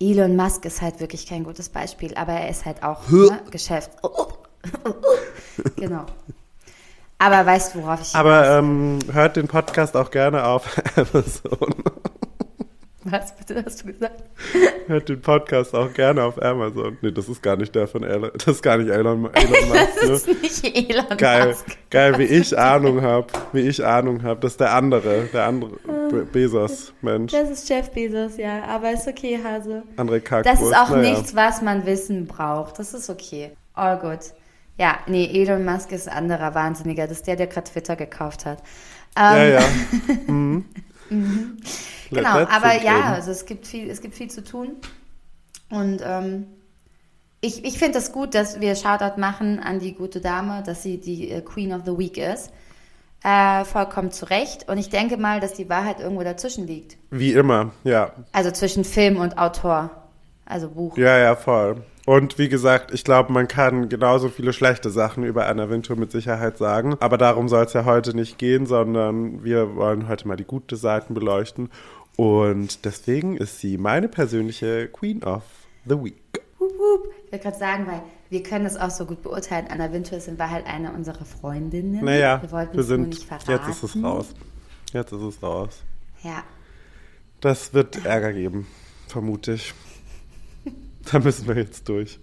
Elon Musk ist halt wirklich kein gutes Beispiel, aber er ist halt auch ne, Geschäft. genau. Aber weißt du, worauf ich Aber ähm, hört den Podcast auch gerne auf Amazon. Was bitte hast du gesagt? hört den Podcast auch gerne auf Amazon. Nee, das ist gar nicht der von Elon. Das ist gar nicht Elon, Elon Musk. Das Ne? ist nicht Elon Geil, Musk. geil, wie ich Ahnung habe, wie ich Ahnung habe. Das ist der andere, der andere Be Bezos-Mensch. Das ist Jeff Bezos, ja, aber ist okay, Hase. André Kackwurst. Das ist auch naja. nichts, was man wissen braucht. Das ist okay. All good. Ja, nee, Elon Musk ist ein anderer Wahnsinniger. Das ist der, der gerade Twitter gekauft hat. Ja, Ähm, ja. Mhm. Genau, aber ja, also es gibt viel, es gibt viel zu tun. Und ähm, ich, ich finde es das gut, dass wir Shoutout machen an die gute Dame, dass sie die äh, Queen of the Week ist. Äh, vollkommen zu Recht. Und ich denke mal, dass die Wahrheit irgendwo dazwischen liegt. Wie immer, ja. Also zwischen Film und Autor. Also Buch. Ja, ja, voll. Und wie gesagt, ich glaube, man kann genauso viele schlechte Sachen über Anna Wintour mit Sicherheit sagen. Aber darum soll es ja heute nicht gehen, sondern wir wollen heute mal die gute Seiten beleuchten. Und deswegen ist sie meine persönliche Queen of the Week. Ich wollte gerade sagen, weil wir können das auch so gut beurteilen. Anna Wintour ist in Wahrheit eine unserer Freundinnen. Naja, wir wollten wir sind. nicht verraten. Jetzt ist es raus. Jetzt ist es raus. Ja. Das wird Ärger geben, vermute ich. Da müssen wir jetzt durch.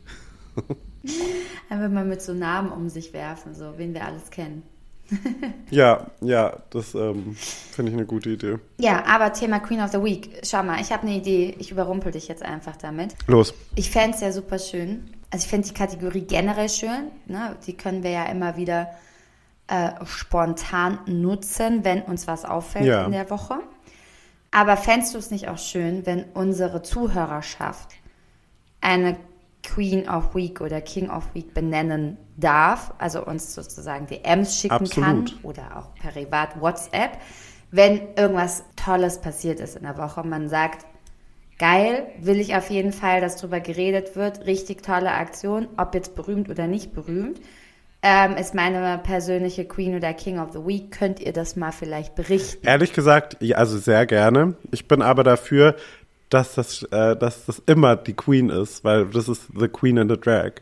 Einfach mal mit so Namen um sich werfen, so wen wir alles kennen. Ja, ja, das ähm, finde ich eine gute Idee. Ja, aber Thema Queen of the Week. Schau mal, ich habe eine Idee. Ich überrumpel dich jetzt einfach damit. Los. Ich fände es ja super schön. Also ich finde die Kategorie generell schön. Ne? Die können wir ja immer wieder äh, spontan nutzen, wenn uns was auffällt Ja. in der Woche. Aber fändest du es nicht auch schön, wenn unsere Zuhörerschaft eine Queen of Week oder King of Week benennen darf, also uns sozusagen DMs schicken Absolut. kann oder auch privat WhatsApp, wenn irgendwas Tolles passiert ist in der Woche. Man sagt, geil, will ich auf jeden Fall, dass drüber geredet wird, richtig tolle Aktion, ob jetzt berühmt oder nicht berühmt. Ähm, ist meine persönliche Queen oder King of the Week. Könnt ihr das mal vielleicht berichten? Ehrlich gesagt, ja, also sehr gerne. Ich bin aber dafür, dass das, äh, dass das immer die Queen ist, weil das ist the Queen in the Drag.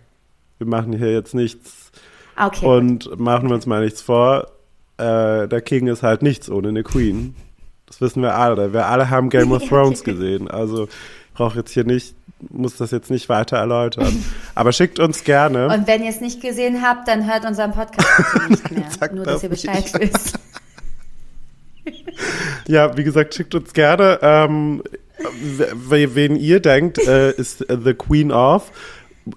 Wir machen hier jetzt nichts Okay. und machen wir uns mal nichts vor. Äh, der King ist halt nichts ohne eine Queen. Das wissen wir alle. Wir alle haben Game of Thrones gesehen. Also ich brauche jetzt hier nicht, muss das jetzt nicht weiter erläutern. Aber schickt uns gerne. Und wenn ihr es nicht gesehen habt, dann hört unseren Podcast nicht mehr. Nur, das dass ihr Bescheid nicht. wisst. Ja, wie gesagt, schickt uns gerne, ähm, wen ihr denkt, äh, ist the Queen of.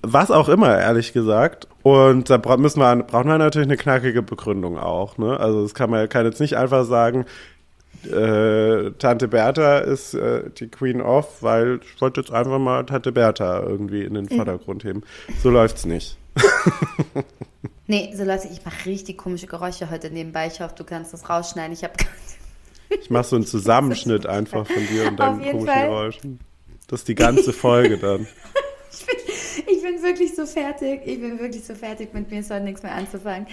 Was auch immer, ehrlich gesagt. Und da müssen wir, brauchen wir natürlich eine knackige Begründung auch. Ne? Also das kann man kann jetzt nicht einfach sagen, äh, Tante Bertha ist äh, die Queen of, weil ich wollte jetzt einfach mal Tante Bertha irgendwie in den Vordergrund heben. So läuft's nicht. Nee, so Leute, ich mache richtig komische Geräusche heute nebenbei. Ich hoffe, du kannst das rausschneiden. Ich habe Ich mache so einen Zusammenschnitt einfach von dir und deinen jeden komischen Fall. Geräuschen. Das ist die ganze Folge dann. Ich bin wirklich so fertig. Ich bin wirklich so fertig, mit mir ist heute nichts mehr anzufangen.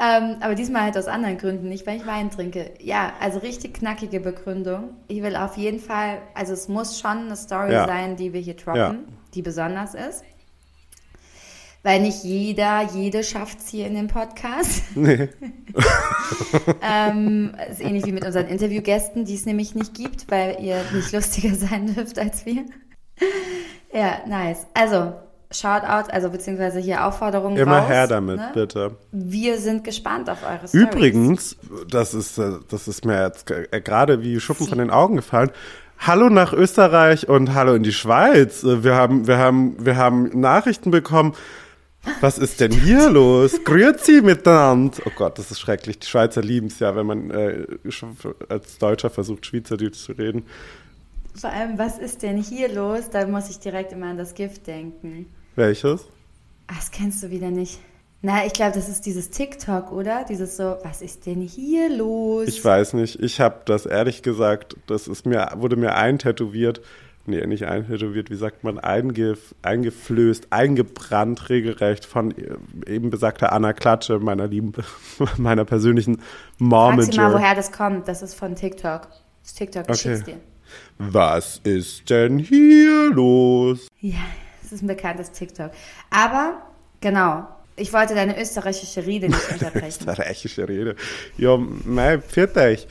Ähm, aber diesmal halt aus anderen Gründen, nicht weil ich Wein trinke. Ja, also richtig knackige Begründung. Ich will auf jeden Fall, also es muss schon eine Story Ja. sein, die wir hier droppen, Ja. die besonders ist. Weil nicht jeder, jede schafft es hier in dem Podcast. Nee. ähm, ist ähnlich wie mit unseren Interviewgästen, die es nämlich nicht gibt, weil ihr nicht lustiger sein dürft als wir. ja, nice. Also, Shoutout, also beziehungsweise hier Aufforderung Immer raus, her damit, ne? bitte. Wir sind gespannt auf eure Stories. Übrigens, das ist, äh, das ist mir jetzt äh, gerade wie Schuppen von den Augen gefallen. Hallo nach Österreich und hallo in die Schweiz. Äh, Wir haben, wir haben, wir haben Nachrichten bekommen. Was ist denn hier los? Grüezi miteinander. Oh Gott, das ist schrecklich. Die Schweizer lieben es ja, wenn man äh, als Deutscher versucht, Schweizerdeutsch zu reden. Vor allem, was ist denn hier los? Da muss ich direkt immer an das Gift denken. Welches? Ach, das kennst du wieder nicht. Na, ich glaube, das ist dieses TikTok, oder? Dieses so, was ist denn hier los? Ich weiß nicht. Ich habe das ehrlich gesagt, das ist mir, wurde mir eintätowiert. Nee, nicht eintätowiert, wie sagt man, eingef eingeflößt, eingebrannt regelrecht von eben besagter Anna Klatsche, meiner lieben, meiner persönlichen Frag sie mal, woher das kommt. Das ist von TikTok. Das ist TikTok, ich Okay. schick's dir. Was ist denn hier los? Ja, es ist ein bekanntes TikTok. Aber, genau, ich wollte deine österreichische Rede nicht unterbrechen. Österreichische Rede. Ja, mei, pfiat euch.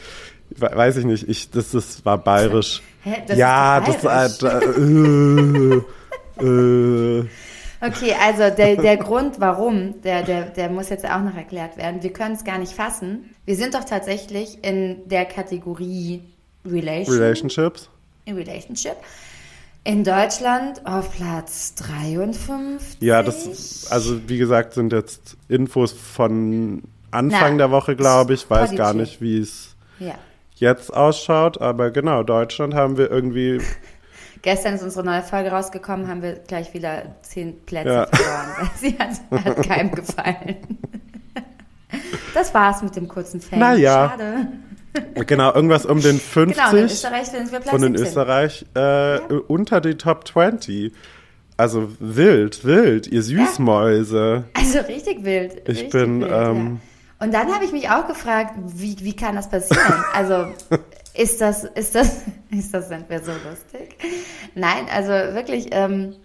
We- Weiß ich nicht, ich, das, das war bayerisch. Hä, das ja, ist das doch äh, äh, äh, Okay, also der, der Grund, warum, der, der, der muss jetzt auch noch erklärt werden. Wir können es gar nicht fassen. Wir sind doch tatsächlich in der Kategorie Relation, Relationships. in Relationship in Deutschland auf Platz 53. Ja, das, also wie gesagt, sind jetzt Infos von Anfang Na, der Woche, glaube ich. Weiß positiv. gar nicht, wie es Ja. Jetzt ausschaut, aber genau, Deutschland haben wir irgendwie, Gestern ist unsere neue Folge rausgekommen, haben wir gleich wieder zehn Plätze Ja. verloren, sie hat, hat keinem gefallen. das war's mit dem kurzen Fan. Naja. Schade. Genau, irgendwas um den 50. Genau, in Österreich sind wir Platz und in 17. Österreich äh, unter die Top 20. Also wild, wild, ihr Süßmäuse. Also richtig wild. Ich richtig bin, Wild, ähm, ja. Und dann habe ich mich auch gefragt, wie, wie kann das passieren? Also ist das, ist das, ist das entweder so lustig? Nein, also wirklich, ähm,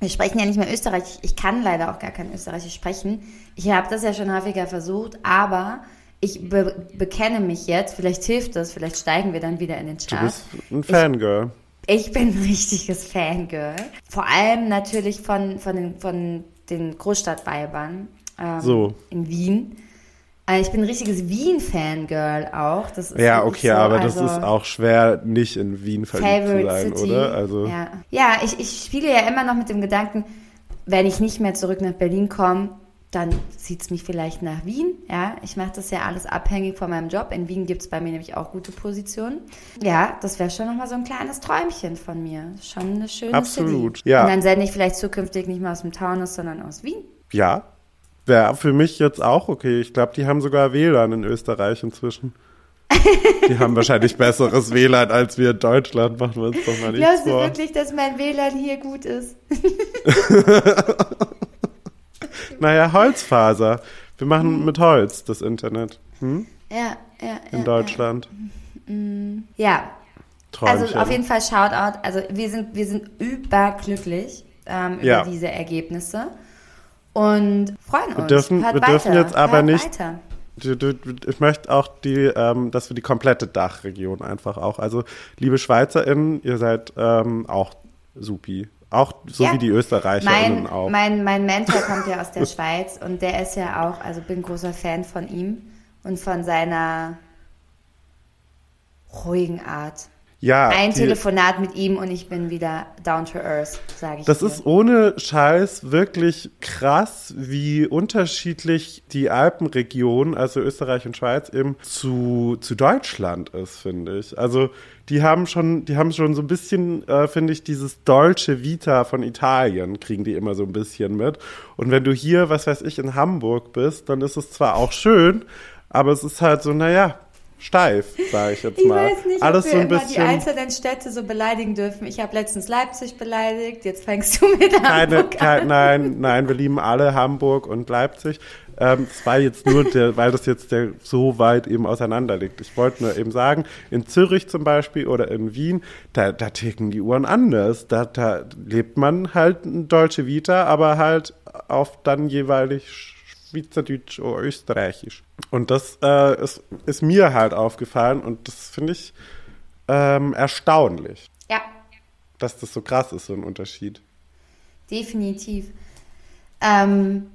wir sprechen ja nicht mehr Österreichisch. Ich kann leider auch gar kein Österreichisch sprechen. Ich habe das ja schon häufiger versucht, aber ich be bekenne mich jetzt. Vielleicht hilft das, vielleicht steigen wir dann wieder in den Du Charts. bist ein Fangirl. Ich bin ein richtiges Fangirl. Vor allem natürlich von, von den, von den Großstadtweibern ähm, So. in Wien. Äh, Ich bin ein richtiges Wien-Fangirl auch. Das ist Ja, okay, so, aber das also ist auch schwer, nicht in Wien verliebt zu sein, City. oder? Also, ja, ja ich, ich spiele ja immer noch mit dem Gedanken, wenn ich nicht mehr zurück nach Berlin komme, dann zieht es mich vielleicht nach Wien. Ja, ich mache das ja alles abhängig von meinem Job. In Wien gibt es bei mir nämlich auch gute Positionen. Ja, das wäre schon nochmal so ein kleines Träumchen von mir. Schon eine schöne Absolut, City. ja. Und dann sende ich vielleicht zukünftig nicht mehr aus dem Taunus, sondern aus Wien. ja, wäre für mich jetzt auch okay. Ich glaube, die haben sogar WLAN in Österreich inzwischen. Die haben wahrscheinlich besseres WLAN als wir in Deutschland, machen wir uns doch mal nichts Glaubst du vor. wirklich, dass mein WLAN hier gut ist? Naja, Holzfaser. Wir machen mit Holz das Internet hm? Ja, ja, in ja. Deutschland. Ja, Träumchen. Also auf jeden Fall Shoutout. Also wir sind, wir sind überglücklich ähm, über Ja. diese Ergebnisse und freuen uns. dürfen- Hört wir weiter. dürfen jetzt aber Hört nicht- Weiter. Ich möchte auch die, ähm, dass wir die komplette Dachregion einfach auch. Also, liebe SchweizerInnen, ihr seid ähm, auch supi. Auch so Ja. wie die ÖsterreicherInnen Mein, auch. mein, mein Mentor kommt ja aus der Schweiz und der ist ja auch, also bin großer Fan von ihm und von seiner ruhigen Art. Ja, Ein die, Telefonat mit ihm und ich bin wieder down to earth, sage ich das dir. ist ohne Scheiß wirklich krass, wie unterschiedlich die Alpenregion, also Österreich und Schweiz, eben zu, zu Deutschland ist, finde ich. Also die haben schon, die haben schon so ein bisschen, äh, finde ich, dieses Dolce Vita von Italien, kriegen die immer so ein bisschen mit. Und wenn du hier, was weiß ich, in Hamburg bist, dann ist es zwar auch schön, aber es ist halt so, naja, steif, sage ich jetzt Ich mal. weiß nicht, Alles ob so wir ein immer die bisschen. einzelnen Städte so beleidigen dürfen. Ich habe letztens Leipzig beleidigt, jetzt fängst du mit keine, Hamburg an. kein, nein, nein, wir lieben alle Hamburg und Leipzig. Ähm, es war jetzt nur der, weil das jetzt der so weit eben auseinander liegt. Ich wollte nur eben sagen, in Zürich zum Beispiel oder in Wien, da, da ticken die Uhren anders. Da, da lebt man halt ein Deutsche Vita, aber halt auf dann jeweilig Schweizerdeutsch oder Österreichisch. Und das äh, ist, ist mir halt aufgefallen und das finde ich ähm, erstaunlich, Ja, dass das so krass ist, so ein Unterschied. definitiv. Ähm,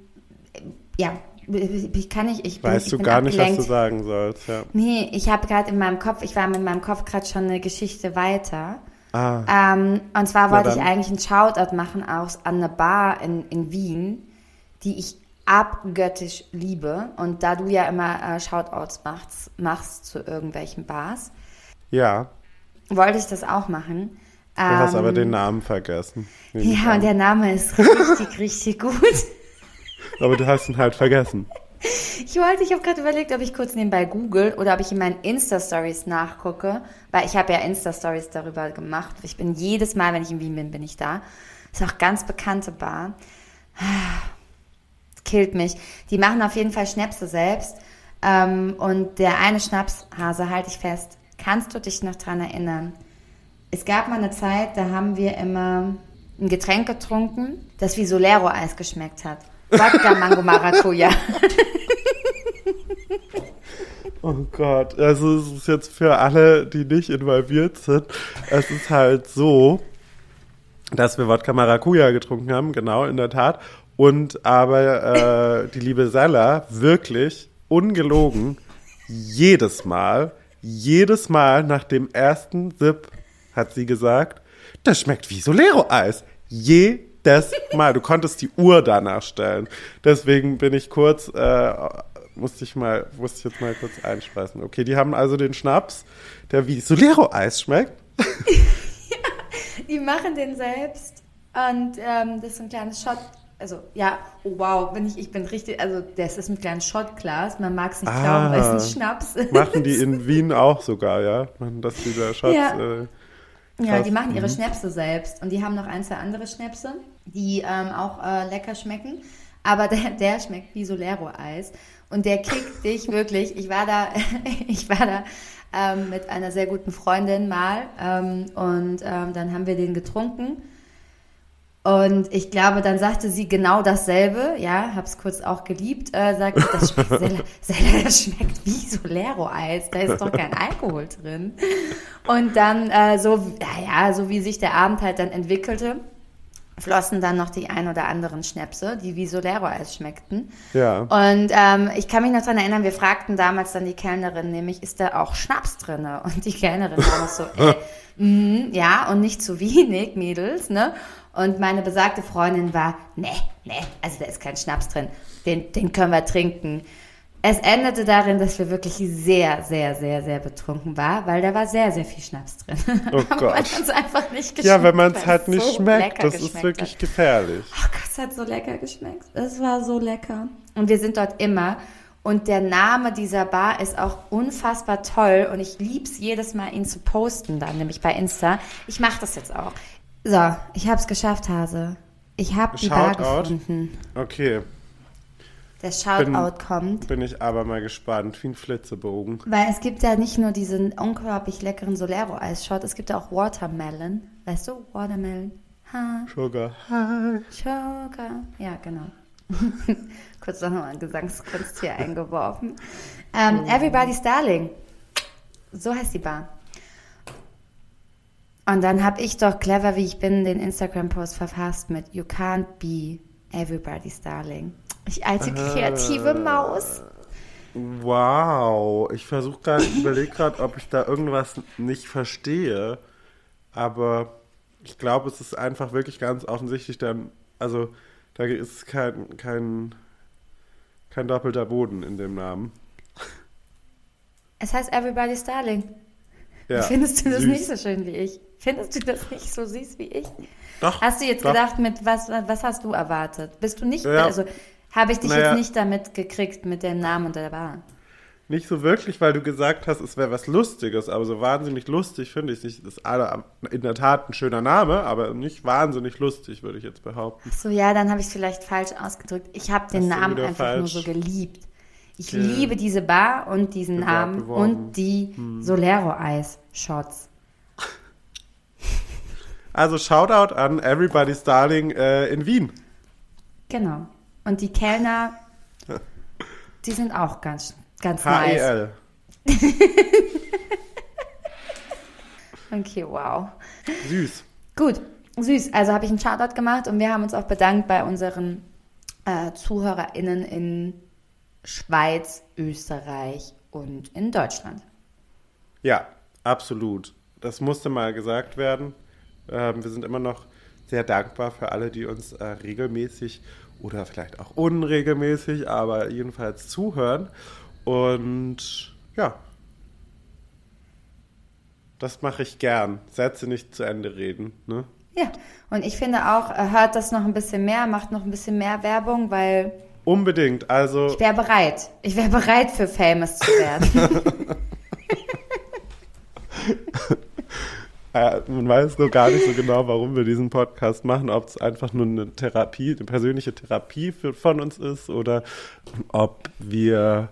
ja, ich kann nicht, ich bin, Weißt ich du bin gar nicht, was abgelenkt. du sagen sollst, ja. Nee, ich habe gerade in meinem Kopf, ich war mit meinem Kopf gerade schon eine Geschichte weiter. Ah, Ähm, und zwar wollte ich eigentlich einen Shoutout machen aus an eine Bar in, in Wien, die ich abgöttisch liebe. Und da du ja immer äh, Shoutouts machst, machst zu irgendwelchen Bars, ja. wollte ich das auch machen. Du hast aber Ähm, den Namen vergessen. Ja, und der Name ist richtig, richtig gut. aber du hast ihn halt vergessen. Ich wollte, ich habe gerade überlegt, ob ich kurz nebenbei google oder ob ich in meinen Insta-Stories nachgucke, weil ich habe ja Insta-Stories darüber gemacht. Ich bin jedes Mal, wenn ich in Wien bin, bin ich da. Ist auch ganz bekannte Bar. Killt mich. Die machen auf jeden Fall Schnäpse selbst. Ähm, und der eine Schnapshase, halte ich fest, kannst du dich noch dran erinnern? Es gab mal eine Zeit, da haben wir immer ein Getränk getrunken, das wie Solero-Eis geschmeckt hat. Wodka Mango Maracuja. Oh Gott, also es ist jetzt für alle, die nicht involviert sind, es ist halt so, dass wir Wodka Maracuja getrunken haben, genau, in der Tat. Und aber äh, die liebe Sella wirklich ungelogen jedes Mal, jedes Mal nach dem ersten Sip hat sie gesagt, das schmeckt wie Solero-Eis. Jedes Mal. Du konntest die Uhr danach stellen. Deswegen bin ich kurz, äh, musste ich mal, musste ich jetzt mal kurz einspeisen. Okay, die haben also den Schnaps, der wie Solero-Eis schmeckt. Die machen den selbst. Und ähm, das ist ein kleines Shot, Also, ja, oh wow, bin ich, ich bin richtig, also das ist ein kleines Shotglas, man mag es nicht Ah. glauben, weil es ein Schnaps ist. Machen die in Wien auch sogar, ja? Machen das dieser Schatz. Ja. Äh, Ja, die machen ihre Mhm. Schnäpse selbst und die haben noch ein, zwei andere Schnäpse, die ähm, auch äh, lecker schmecken. Aber der, der schmeckt wie Solero-Eis und der kriegt dich wirklich. Ich war da, ich war da ähm, mit einer sehr guten Freundin mal ähm, und ähm, dann haben wir den getrunken. Und ich glaube, dann sagte sie genau dasselbe. Ja, hab's kurz auch geliebt. Äh, sagte, das schmeckt, sehr, sehr, das schmeckt wie Solero-Eis. Da ist doch kein Alkohol drin. Und dann äh, so, naja, so wie sich der Abend halt dann entwickelte, flossen dann noch die ein oder anderen Schnäpse, die wie Solero-Eis schmeckten. ja. Und ähm, ich kann mich noch dran erinnern, wir fragten damals dann die Kellnerin, nämlich, ist da auch Schnaps drinne? Und die Kellnerin war noch so, äh, mm, ja, und nicht zu wenig, Mädels, ne? Und meine besagte Freundin war, ne, ne, also da ist kein Schnaps drin, den, den können wir trinken. Es endete darin, dass wir wirklich sehr, sehr, sehr, sehr betrunken waren, weil da war sehr, sehr viel Schnaps drin. Oh Gott. man hat's einfach nicht geschmeckt. Ja, wenn man weil es halt nicht so schmeckt, das ist wirklich hat. gefährlich. Oh Gott, es hat so lecker geschmeckt. Es war so lecker. Und wir sind dort immer. Und der Name dieser Bar ist auch unfassbar toll. Und ich lieb's jedes Mal, ihn zu posten, dann nämlich bei Insta. Ich mache das jetzt auch. So, ich hab's geschafft, Hase. Ich hab die Bar gefunden. Okay, Der Shoutout kommt. bin ich aber mal gespannt. Wie ein Flitzebogen. Weil es gibt ja nicht nur diesen unglaublich leckeren Solero-Eis-Shot, es gibt ja auch Watermelon. Weißt du, Watermelon? Ha. Sugar. Sugar. Ja, genau. Kurz noch mal Gesangskunst hier eingeworfen. Ähm, Everybody's Darling. So heißt die Bar. Und dann habe ich doch clever, wie ich bin, den Instagram-Post verfasst mit You can't be everybody's darling. Ich alte kreative Maus. Wow. Ich versuche gerade, ich überlege gerade, ob ich da irgendwas nicht verstehe. Aber ich glaube, es ist einfach wirklich ganz offensichtlich dann, also da ist kein, kein, kein doppelter Boden in dem Namen. Es heißt Everybody's Darling. Ja, Findest du das süß. nicht so schön wie ich? Findest du das nicht so süß wie ich? Doch. Hast du jetzt doch. gedacht, mit was, was hast du erwartet? Bist du nicht, Ja. also habe ich dich Naja. jetzt nicht damit gekriegt mit dem Namen und der Bar? Nicht so wirklich, weil du gesagt hast, es wäre was Lustiges, aber so wahnsinnig lustig finde ich es nicht. Das ist alle in der Tat ein schöner Name, aber nicht wahnsinnig lustig, würde ich jetzt behaupten. So, ja, dann habe ich es vielleicht falsch ausgedrückt. Ich habe den Namen einfach nur falsch so geliebt. Ich ge- liebe diese Bar und diesen Bewerb Namen beworben. Hm. und die Solero-Eis-Shots. Also Shoutout an Everybody's Darling äh, in Wien. Genau. Und die Kellner, die sind auch ganz, ganz nice. HEL. Okay, wow. Süß. Gut, süß. Also habe ich einen Shoutout gemacht und wir haben uns auch bedankt bei unseren äh, ZuhörerInnen in Schweiz, Österreich und in Deutschland. Ja, absolut. Das musste mal gesagt werden. Ähm, wir sind immer noch sehr dankbar für alle, die uns äh, regelmäßig oder vielleicht auch unregelmäßig, aber jedenfalls zuhören. Und ja, das mache ich gern. Sätze nicht zu Ende reden. Ne? Ja, und ich finde auch, äh, hört das noch ein bisschen mehr, macht noch ein bisschen mehr Werbung, weil Unbedingt. Also ich wäre bereit. Ich wäre bereit für famous zu werden. Äh, man weiß nur gar nicht so genau, warum wir diesen Podcast machen, ob es einfach nur eine Therapie, eine persönliche Therapie für, von uns ist oder ob wir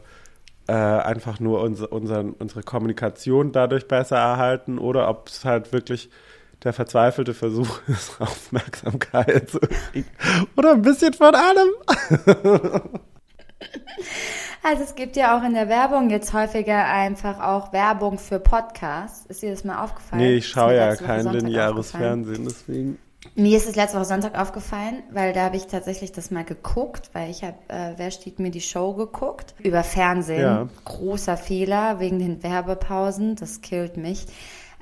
äh, einfach nur unser, unseren, unsere Kommunikation dadurch besser erhalten oder ob es halt wirklich der verzweifelte Versuch ist, Aufmerksamkeit zu kriegen. Oder ein bisschen von allem. Also es gibt ja auch in der Werbung jetzt häufiger einfach auch Werbung für Podcasts. Ist dir das mal aufgefallen? Nee, ich schaue ja kein Sonntag lineares. Fernsehen, deswegen. Mir ist es letzte Woche Sonntag aufgefallen, weil da habe ich tatsächlich das mal geguckt, weil ich habe, äh, wer steht mir die Show geguckt? Über Fernsehen. Ja. Großer Fehler wegen den Werbepausen. Das killt mich.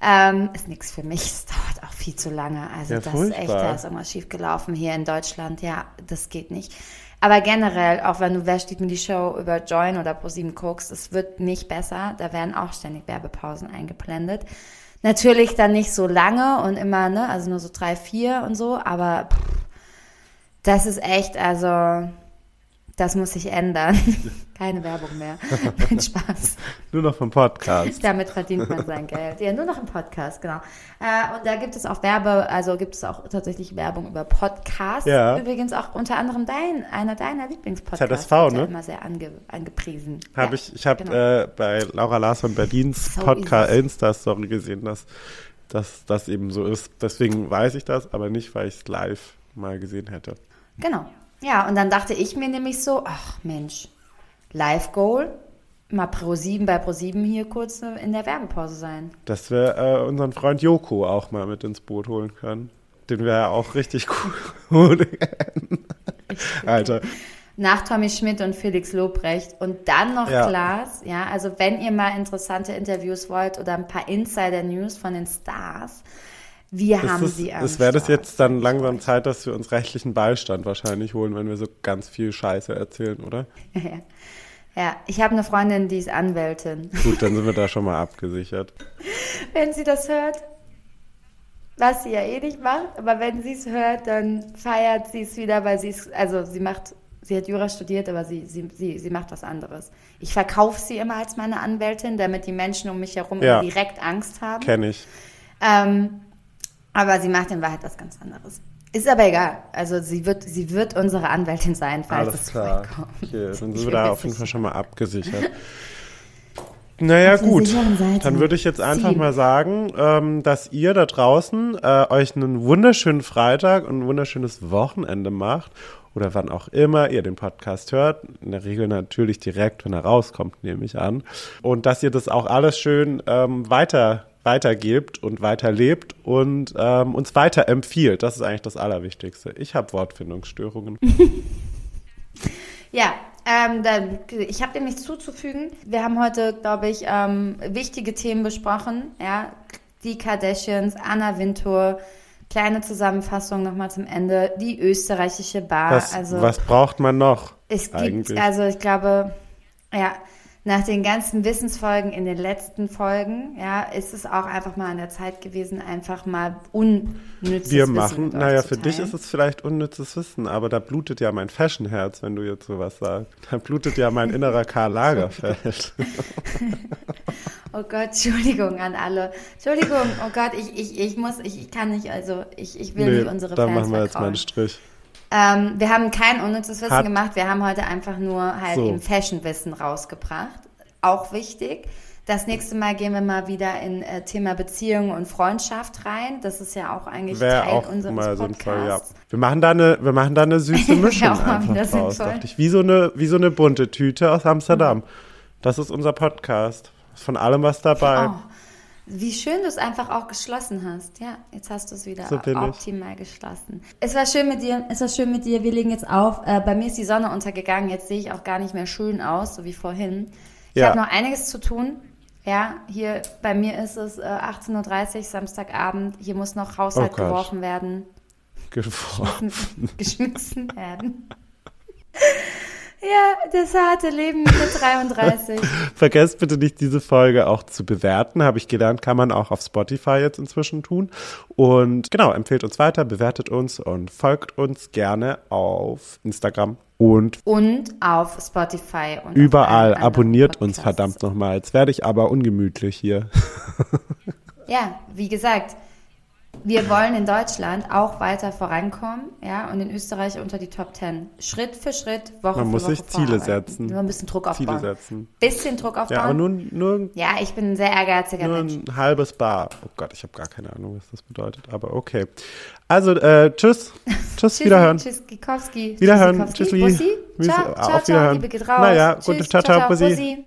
Ähm, ist nichts für mich. Es dauert auch viel zu lange. Also Ja, das ist echt, da ist irgendwas schiefgelaufen hier in Deutschland. Ja, das geht nicht. Aber generell, auch wenn du Wer steht mir die Show über Join oder ProSieben guckst, es wird nicht besser. Da werden auch ständig Werbepausen eingeblendet. Natürlich dann nicht so lange und immer, ne, also nur so drei, vier und so, aber pff, Das ist echt, also, das muss sich ändern. Keine Werbung mehr. Nein, Spaß. Nur noch vom Podcast. Damit verdient man sein Geld. Ja, nur noch im Podcast, genau. Äh, und da gibt es auch Werbe, also gibt es auch tatsächlich Werbung über Podcasts. Ja. Übrigens auch unter anderem dein, einer deiner Lieblingspodcasts. ZSV, ja ne? immer sehr ange, angepriesen. Hab ja, ich ich habe genau. äh, bei Laura Larsson Berlins So Podcast. Insta-Story gesehen, dass, dass das eben so ist. Deswegen weiß ich das, aber nicht, weil ich es live mal gesehen hätte. Genau. Ja, und dann dachte ich mir nämlich so, ach Mensch, Live Goal, mal Pro 7 bei Pro 7 hier kurz in der Werbepause sein. Dass wir äh, unseren Freund Joko auch mal mit ins Boot holen können. Den wir ja auch richtig cool. Alter, Nach Tommy Schmidt und Felix Lobrecht und dann noch Ja. Klaas. Ja, also wenn ihr mal interessante Interviews wollt oder ein paar Insider-News von den Stars, wir ist haben es, sie am es wäre das jetzt dann langsam Zeit, dass wir uns rechtlichen Beistand wahrscheinlich holen, wenn wir so ganz viel Scheiße erzählen, oder? Ja, ja. ich habe eine Freundin, die ist Anwältin. Gut, dann sind wir da schon mal abgesichert. Wenn sie das hört, was sie ja eh nicht macht, aber wenn sie es hört, dann feiert sie es wieder, weil sie es, also sie macht, sie hat Jura studiert, aber sie, sie, sie, sie macht was anderes. Ich verkaufe sie immer als meine Anwältin, damit die Menschen um mich herum Ja. direkt Angst haben. Kenne ich. Ähm, aber sie macht in Wahrheit was ganz anderes. Ist aber egal. Also sie wird, sie wird unsere Anwältin sein, falls Alles es klar. Okay, dann sind wir da auf jeden. Fall schon mal abgesichert. Naja, gut. Dann würde ich jetzt einfach mal sagen, ähm, dass ihr da draußen äh, euch einen wunderschönen Freitag und ein wunderschönes Wochenende macht. Oder wann auch immer ihr den Podcast hört. In der Regel natürlich direkt, wenn er rauskommt, nehme ich an. Und dass ihr das auch alles schön ähm, weiter weitergebt und weiterlebt und ähm, uns weiterempfiehlt. Das ist eigentlich das Allerwichtigste. Ich habe Wortfindungsstörungen. Ja, ähm, dann, ich habe dem nichts zuzufügen. Wir haben heute, glaube ich, ähm, wichtige Themen besprochen. Ja, die Kardashians, Anna Wintour, kleine Zusammenfassung nochmal zum Ende, die österreichische Bar. Was, also was braucht man noch? es gibt, eigentlich? also ich glaube, ja, nach den ganzen Wissensfolgen in den letzten Folgen, ja, ist es auch einfach mal an der Zeit gewesen, einfach mal unnützes Wir Wissen machen, euch naja, für dich ist es vielleicht unnützes Wissen, aber da blutet ja mein Fashionherz, wenn du jetzt sowas sagst. Da blutet ja mein innerer Karl Lagerfeld. Oh Gott, Entschuldigung an alle. Entschuldigung, oh Gott, ich, ich, ich muss, ich, ich kann nicht, also ich, ich will nicht unsere da Fans machen wir jetzt mal einen Strich. Ähm, wir haben kein unnützes Wissen Hat- gemacht, wir haben heute einfach nur halt So. eben Fashion-Wissen rausgebracht. Auch wichtig. Das nächste Mal gehen wir mal wieder in äh, Thema Beziehung und Freundschaft rein. Das ist ja auch eigentlich Wäre Teil auch unseres mal Podcasts. sinnvoll, ja. Wir machen da eine, wir machen da eine süße Mischung auch mal einfach sinnvoll. dachte ich. Wie so eine, wie so eine bunte Tüte aus Amsterdam. Das ist unser Podcast. Ist Von allem was dabei. Oh, wie schön du es einfach auch geschlossen hast. Ja, jetzt hast du es wieder So bin ich. optimal geschlossen. Es war schön mit dir. Es war schön mit dir. Wir legen jetzt auf. Äh, bei mir ist die Sonne untergegangen. Jetzt sehe ich auch gar nicht mehr schön aus, so wie vorhin. Ich Ja. habe noch einiges zu tun. Ja, hier bei mir ist es äh, 18.30 Uhr, Samstagabend. Hier muss noch Haushalt Oh geworfen werden, Geworfen. geschmissen werden. Ja, das harte Leben mit 33. Vergesst bitte nicht, diese Folge auch zu bewerten. Habe ich gelernt, kann man auch auf Spotify jetzt inzwischen tun. Und genau, empfehlt uns weiter, bewertet uns und folgt uns gerne auf Instagram und Und auf Spotify und überall. Abonniert uns Podcasts. verdammt nochmal. Jetzt werde ich aber ungemütlich hier. Ja, wie gesagt, wir wollen in Deutschland auch weiter vorankommen, ja, und in Österreich unter die Top 10. Schritt für Schritt, Woche Man für muss Woche sich Ziele setzen. Nur ein bisschen Druck aufbauen. Ziele setzen. Bisschen Druck aufbauen. Ja, aber nur, nur, ja, ich bin ein sehr ehrgeiziger nur Mensch. ein halbes Bar. Oh Gott, ich habe gar keine Ahnung, was das bedeutet. Aber okay. Also, äh, tschüss. Tschüss, wiederhören. Tschüss, Gikowski. Wiederhören. Tschüssi. Bussi. Ciao, ciao, ciao. Liebe geht raus. Naja, Tschüss, gute- ciao, ciao, Bussi. Bussi.